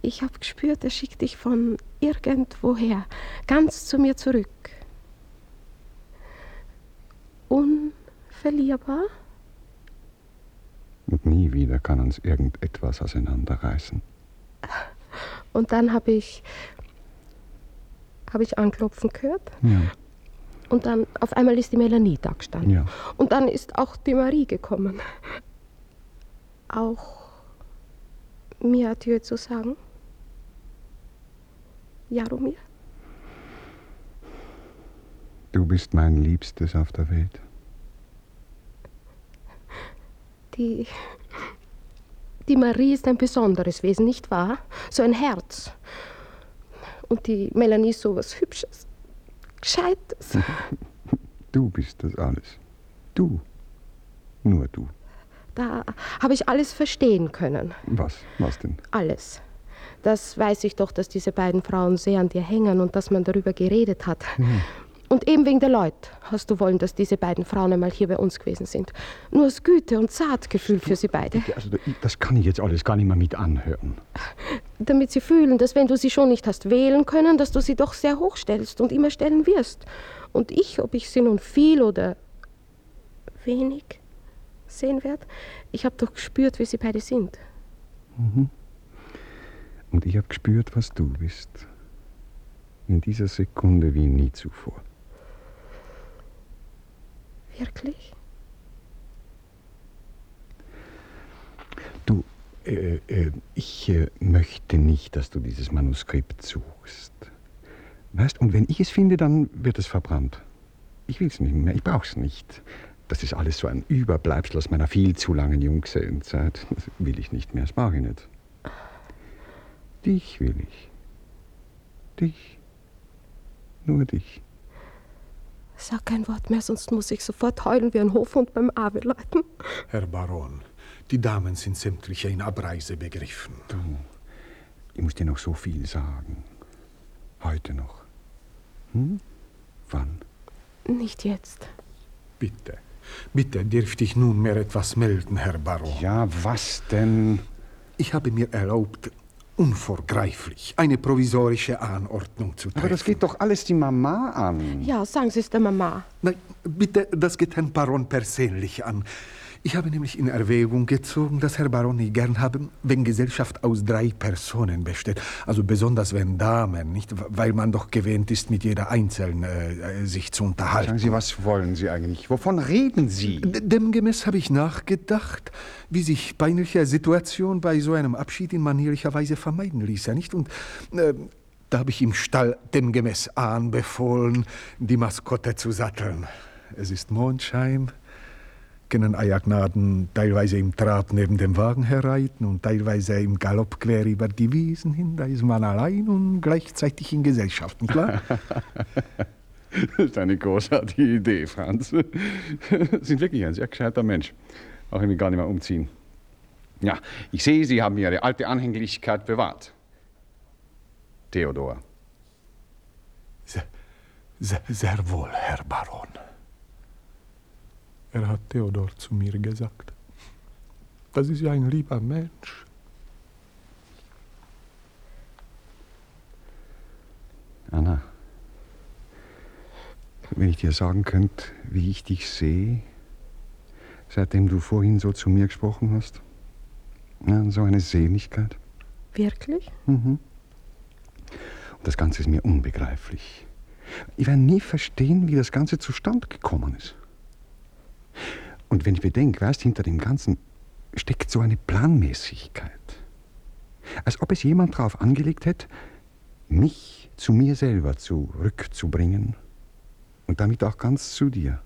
Ich habe gespürt, er schickt dich von irgendwoher ganz zu mir zurück. Unverlierbar? Und nie wieder kann uns irgendetwas auseinanderreißen. Und dann habe ich, habe ich anklopfen gehört. Ja. Und dann auf einmal ist die Melanie da gestanden. Ja. Und dann ist auch die Marie gekommen. Auch mir Adieu zu sagen. Jaromir? Du bist mein Liebstes auf der Welt. Die. Die Marie ist ein besonderes Wesen, nicht wahr? So ein Herz. Und die Melanie ist so was Hübsches. Gescheites. (laughs) Du bist das alles. Du. Nur du. Da habe ich alles verstehen können. Was? Was denn? Alles. Das weiß ich doch, dass diese beiden Frauen sehr an dir hängen und dass man darüber geredet hat. Und eben wegen der Leute hast du wollen, dass diese beiden Frauen einmal hier bei uns gewesen sind. Nur aus Güte und Zartgefühl für sie beide. Also, das kann ich jetzt alles gar nicht mehr mit anhören. Damit sie fühlen, dass wenn du sie schon nicht hast wählen können, dass du sie doch sehr hoch stellst und immer stellen wirst. Und ich, ob ich sie nun viel oder wenig sehen werde, ich habe doch gespürt, wie sie beide sind. Mhm. Und ich habe gespürt, was du bist. In dieser Sekunde wie nie zuvor. Wirklich? Du, äh, äh, ich äh, möchte nicht, dass du dieses Manuskript suchst. Weißt, und wenn ich es finde, dann wird es verbrannt. Ich will es nicht mehr, ich brauch's nicht. Das ist alles so ein Überbleibsel aus meiner viel zu langen Junggesellenzeit. Das will ich nicht mehr, das brauche ich nicht. Dich will ich. Dich. Nur dich. Sag kein Wort mehr, sonst muss ich sofort heulen wie ein Hofhund beim Awe läuten. Herr Baron, die Damen sind sämtliche in Abreise begriffen. Du, ich muss dir noch so viel sagen. Heute noch. Hm? Wann? Nicht jetzt. Bitte, bitte, dürfte ich nunmehr etwas melden, Herr Baron? Ja, was denn? Ich habe mir erlaubt, unvorgreiflich eine provisorische Anordnung zu treffen. Aber das geht doch alles die Mama an. Ja, sagen Sie es der Mama. Nein, bitte, das geht Herrn Baron persönlich an. Ich habe nämlich in Erwägung gezogen, dass Herr Baron nicht gern haben, wenn Gesellschaft aus drei Personen besteht. Also besonders wenn Damen, nicht? Weil man doch gewöhnt ist, mit jeder Einzelnen äh, sich zu unterhalten. Sagen Sie, was wollen Sie eigentlich? Wovon reden Sie? D demgemäß habe ich nachgedacht, wie sich peinliche Situation bei so einem Abschied in manierlicher Weise vermeiden ließe, nicht? Und äh, da habe ich im Stall demgemäß anbefohlen, die Maskotte zu satteln. Es ist Mondschein können Eiergnaden teilweise im Trab neben dem Wagen herreiten und teilweise im Galopp quer über die Wiesen hin. Da ist man allein und gleichzeitig in Gesellschaft, nicht wahr? (laughs) Das ist eine großartige Idee, Franz. (laughs) Sie sind wirklich ein sehr gescheiter Mensch. Auch wenn wir gar nicht mehr umziehen. Ja, ich sehe, Sie haben Ihre alte Anhänglichkeit bewahrt. Theodor. Sehr, sehr, sehr wohl, Herr Baron. Er hat Theodor zu mir gesagt. Das ist ja ein lieber Mensch. Anna, wenn ich dir sagen könnte, wie ich dich sehe, seitdem du vorhin so zu mir gesprochen hast. Ja, so eine Sehnlichkeit. Wirklich? Mhm. Und das Ganze ist mir unbegreiflich. Ich werde nie verstehen, wie das Ganze zustande gekommen ist. Und wenn ich bedenke, weißt, hinter dem Ganzen steckt so eine Planmäßigkeit. Als ob es jemand darauf angelegt hätte, mich zu mir selber zurückzubringen und damit auch ganz zu dir.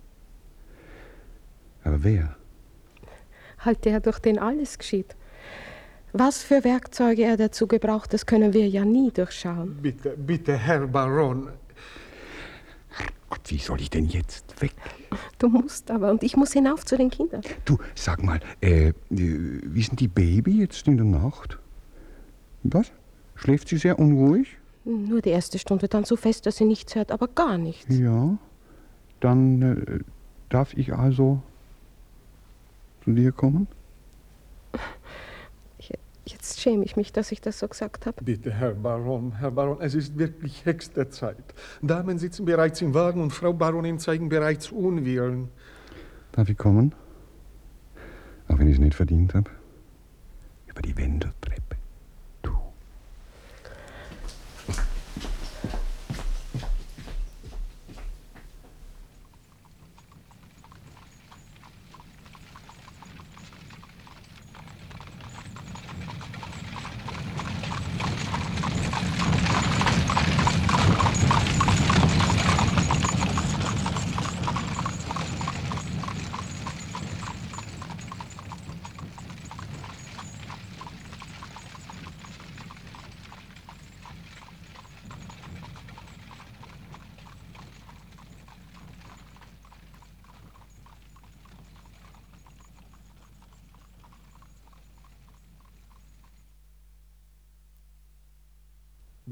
Aber wer? Halt der, durch den alles geschieht. Was für Werkzeuge er dazu gebraucht, das können wir ja nie durchschauen. Bitte, bitte, Herr Baron. Gott, wie soll ich denn jetzt weg? Du musst aber und ich muss hinauf zu den Kindern. Du, sag mal, äh, wie sind die Baby jetzt in der Nacht? Was? Schläft sie sehr unruhig? Nur die erste Stunde dann so fest, dass sie nichts hört, aber gar nichts. Ja. Dann äh, darf ich also zu dir kommen? Jetzt schäme ich mich, dass ich das so gesagt habe. Bitte, Herr Baron, Herr Baron, es ist wirklich höchste Zeit. Damen sitzen bereits im Wagen und Frau Baronin zeigen bereits Unwillen. Darf ich kommen? Auch wenn ich es nicht verdient habe? Über die Wendeltreppe. Du.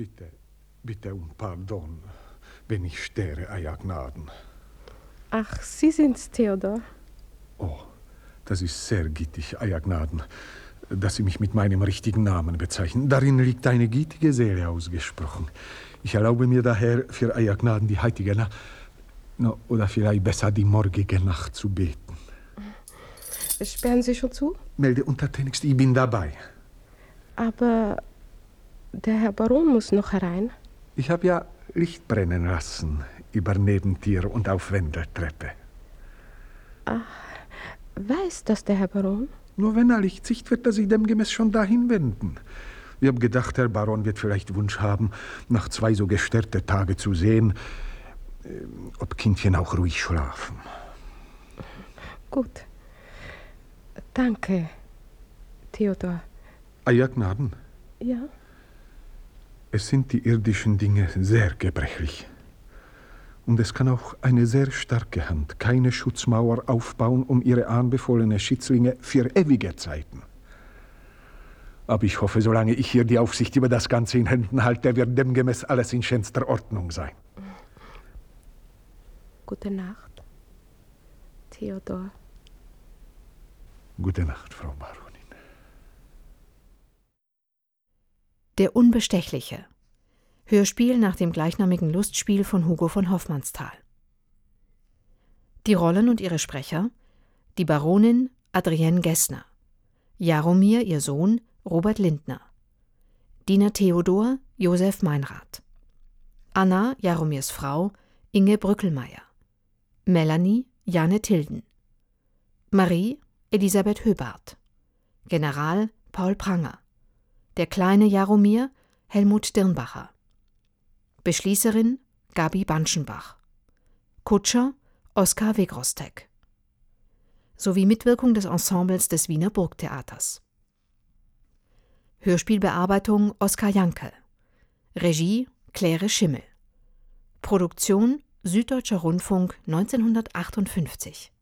Bitte, bitte um Pardon, wenn ich störe, Euer Gnaden. Ach, Sie sind's, Theodor. Oh, das ist sehr gittig, Euer Gnaden, dass Sie mich mit meinem richtigen Namen bezeichnen. Darin liegt eine gütige Seele ausgesprochen. Ich erlaube mir daher für Euer Gnaden die heutige Nacht, no, oder vielleicht besser die morgige Nacht zu beten. Sperren Sie schon zu? Melde untertänigst, ich bin dabei. Aber der Herr Baron muss noch herein. Ich habe ja Licht brennen lassen über Nebentier und auf Wendeltreppe. Ach, weiß das der Herr Baron? Nur wenn er Licht sieht, wird er sich demgemäß schon dahin wenden. Ich habe gedacht, Herr Baron wird vielleicht Wunsch haben, nach zwei so gestörte Tage zu sehen, äh, ob Kindchen auch ruhig schlafen. Gut. Danke, Theodor. Euer Gnaden, Ja? Es sind die irdischen Dinge sehr gebrechlich. Und es kann auch eine sehr starke Hand keine Schutzmauer aufbauen um ihre anbefohlene Schützlinge für ewige Zeiten. Aber ich hoffe, solange ich hier die Aufsicht über das Ganze in Händen halte, wird demgemäß alles in schönster Ordnung sein. Gute Nacht, Theodor. Gute Nacht, Frau Baronin. Der Unbestechliche. Hörspiel nach dem gleichnamigen Lustspiel von Hugo von Hoffmannsthal. Die Rollen und ihre Sprecher: die Baronin Adrienne Gessner, Jaromir, ihr Sohn Robert Lindner, Diener Theodor Josef Meinrad, Anna, Jaromirs Frau Inge Brückelmeier, Melanie Janne Tilden, Marie Elisabeth Höbart, General Paul Pranger, der kleine Jaromir Helmut Dirnbacher, Beschließerin Gabi Banschenbach, Kutscher Oskar Wegrostek sowie Mitwirkung des Ensembles des Wiener Burgtheaters. Hörspielbearbeitung Oskar Janke. Regie Claire Schimmel. Produktion Süddeutscher Rundfunk 1958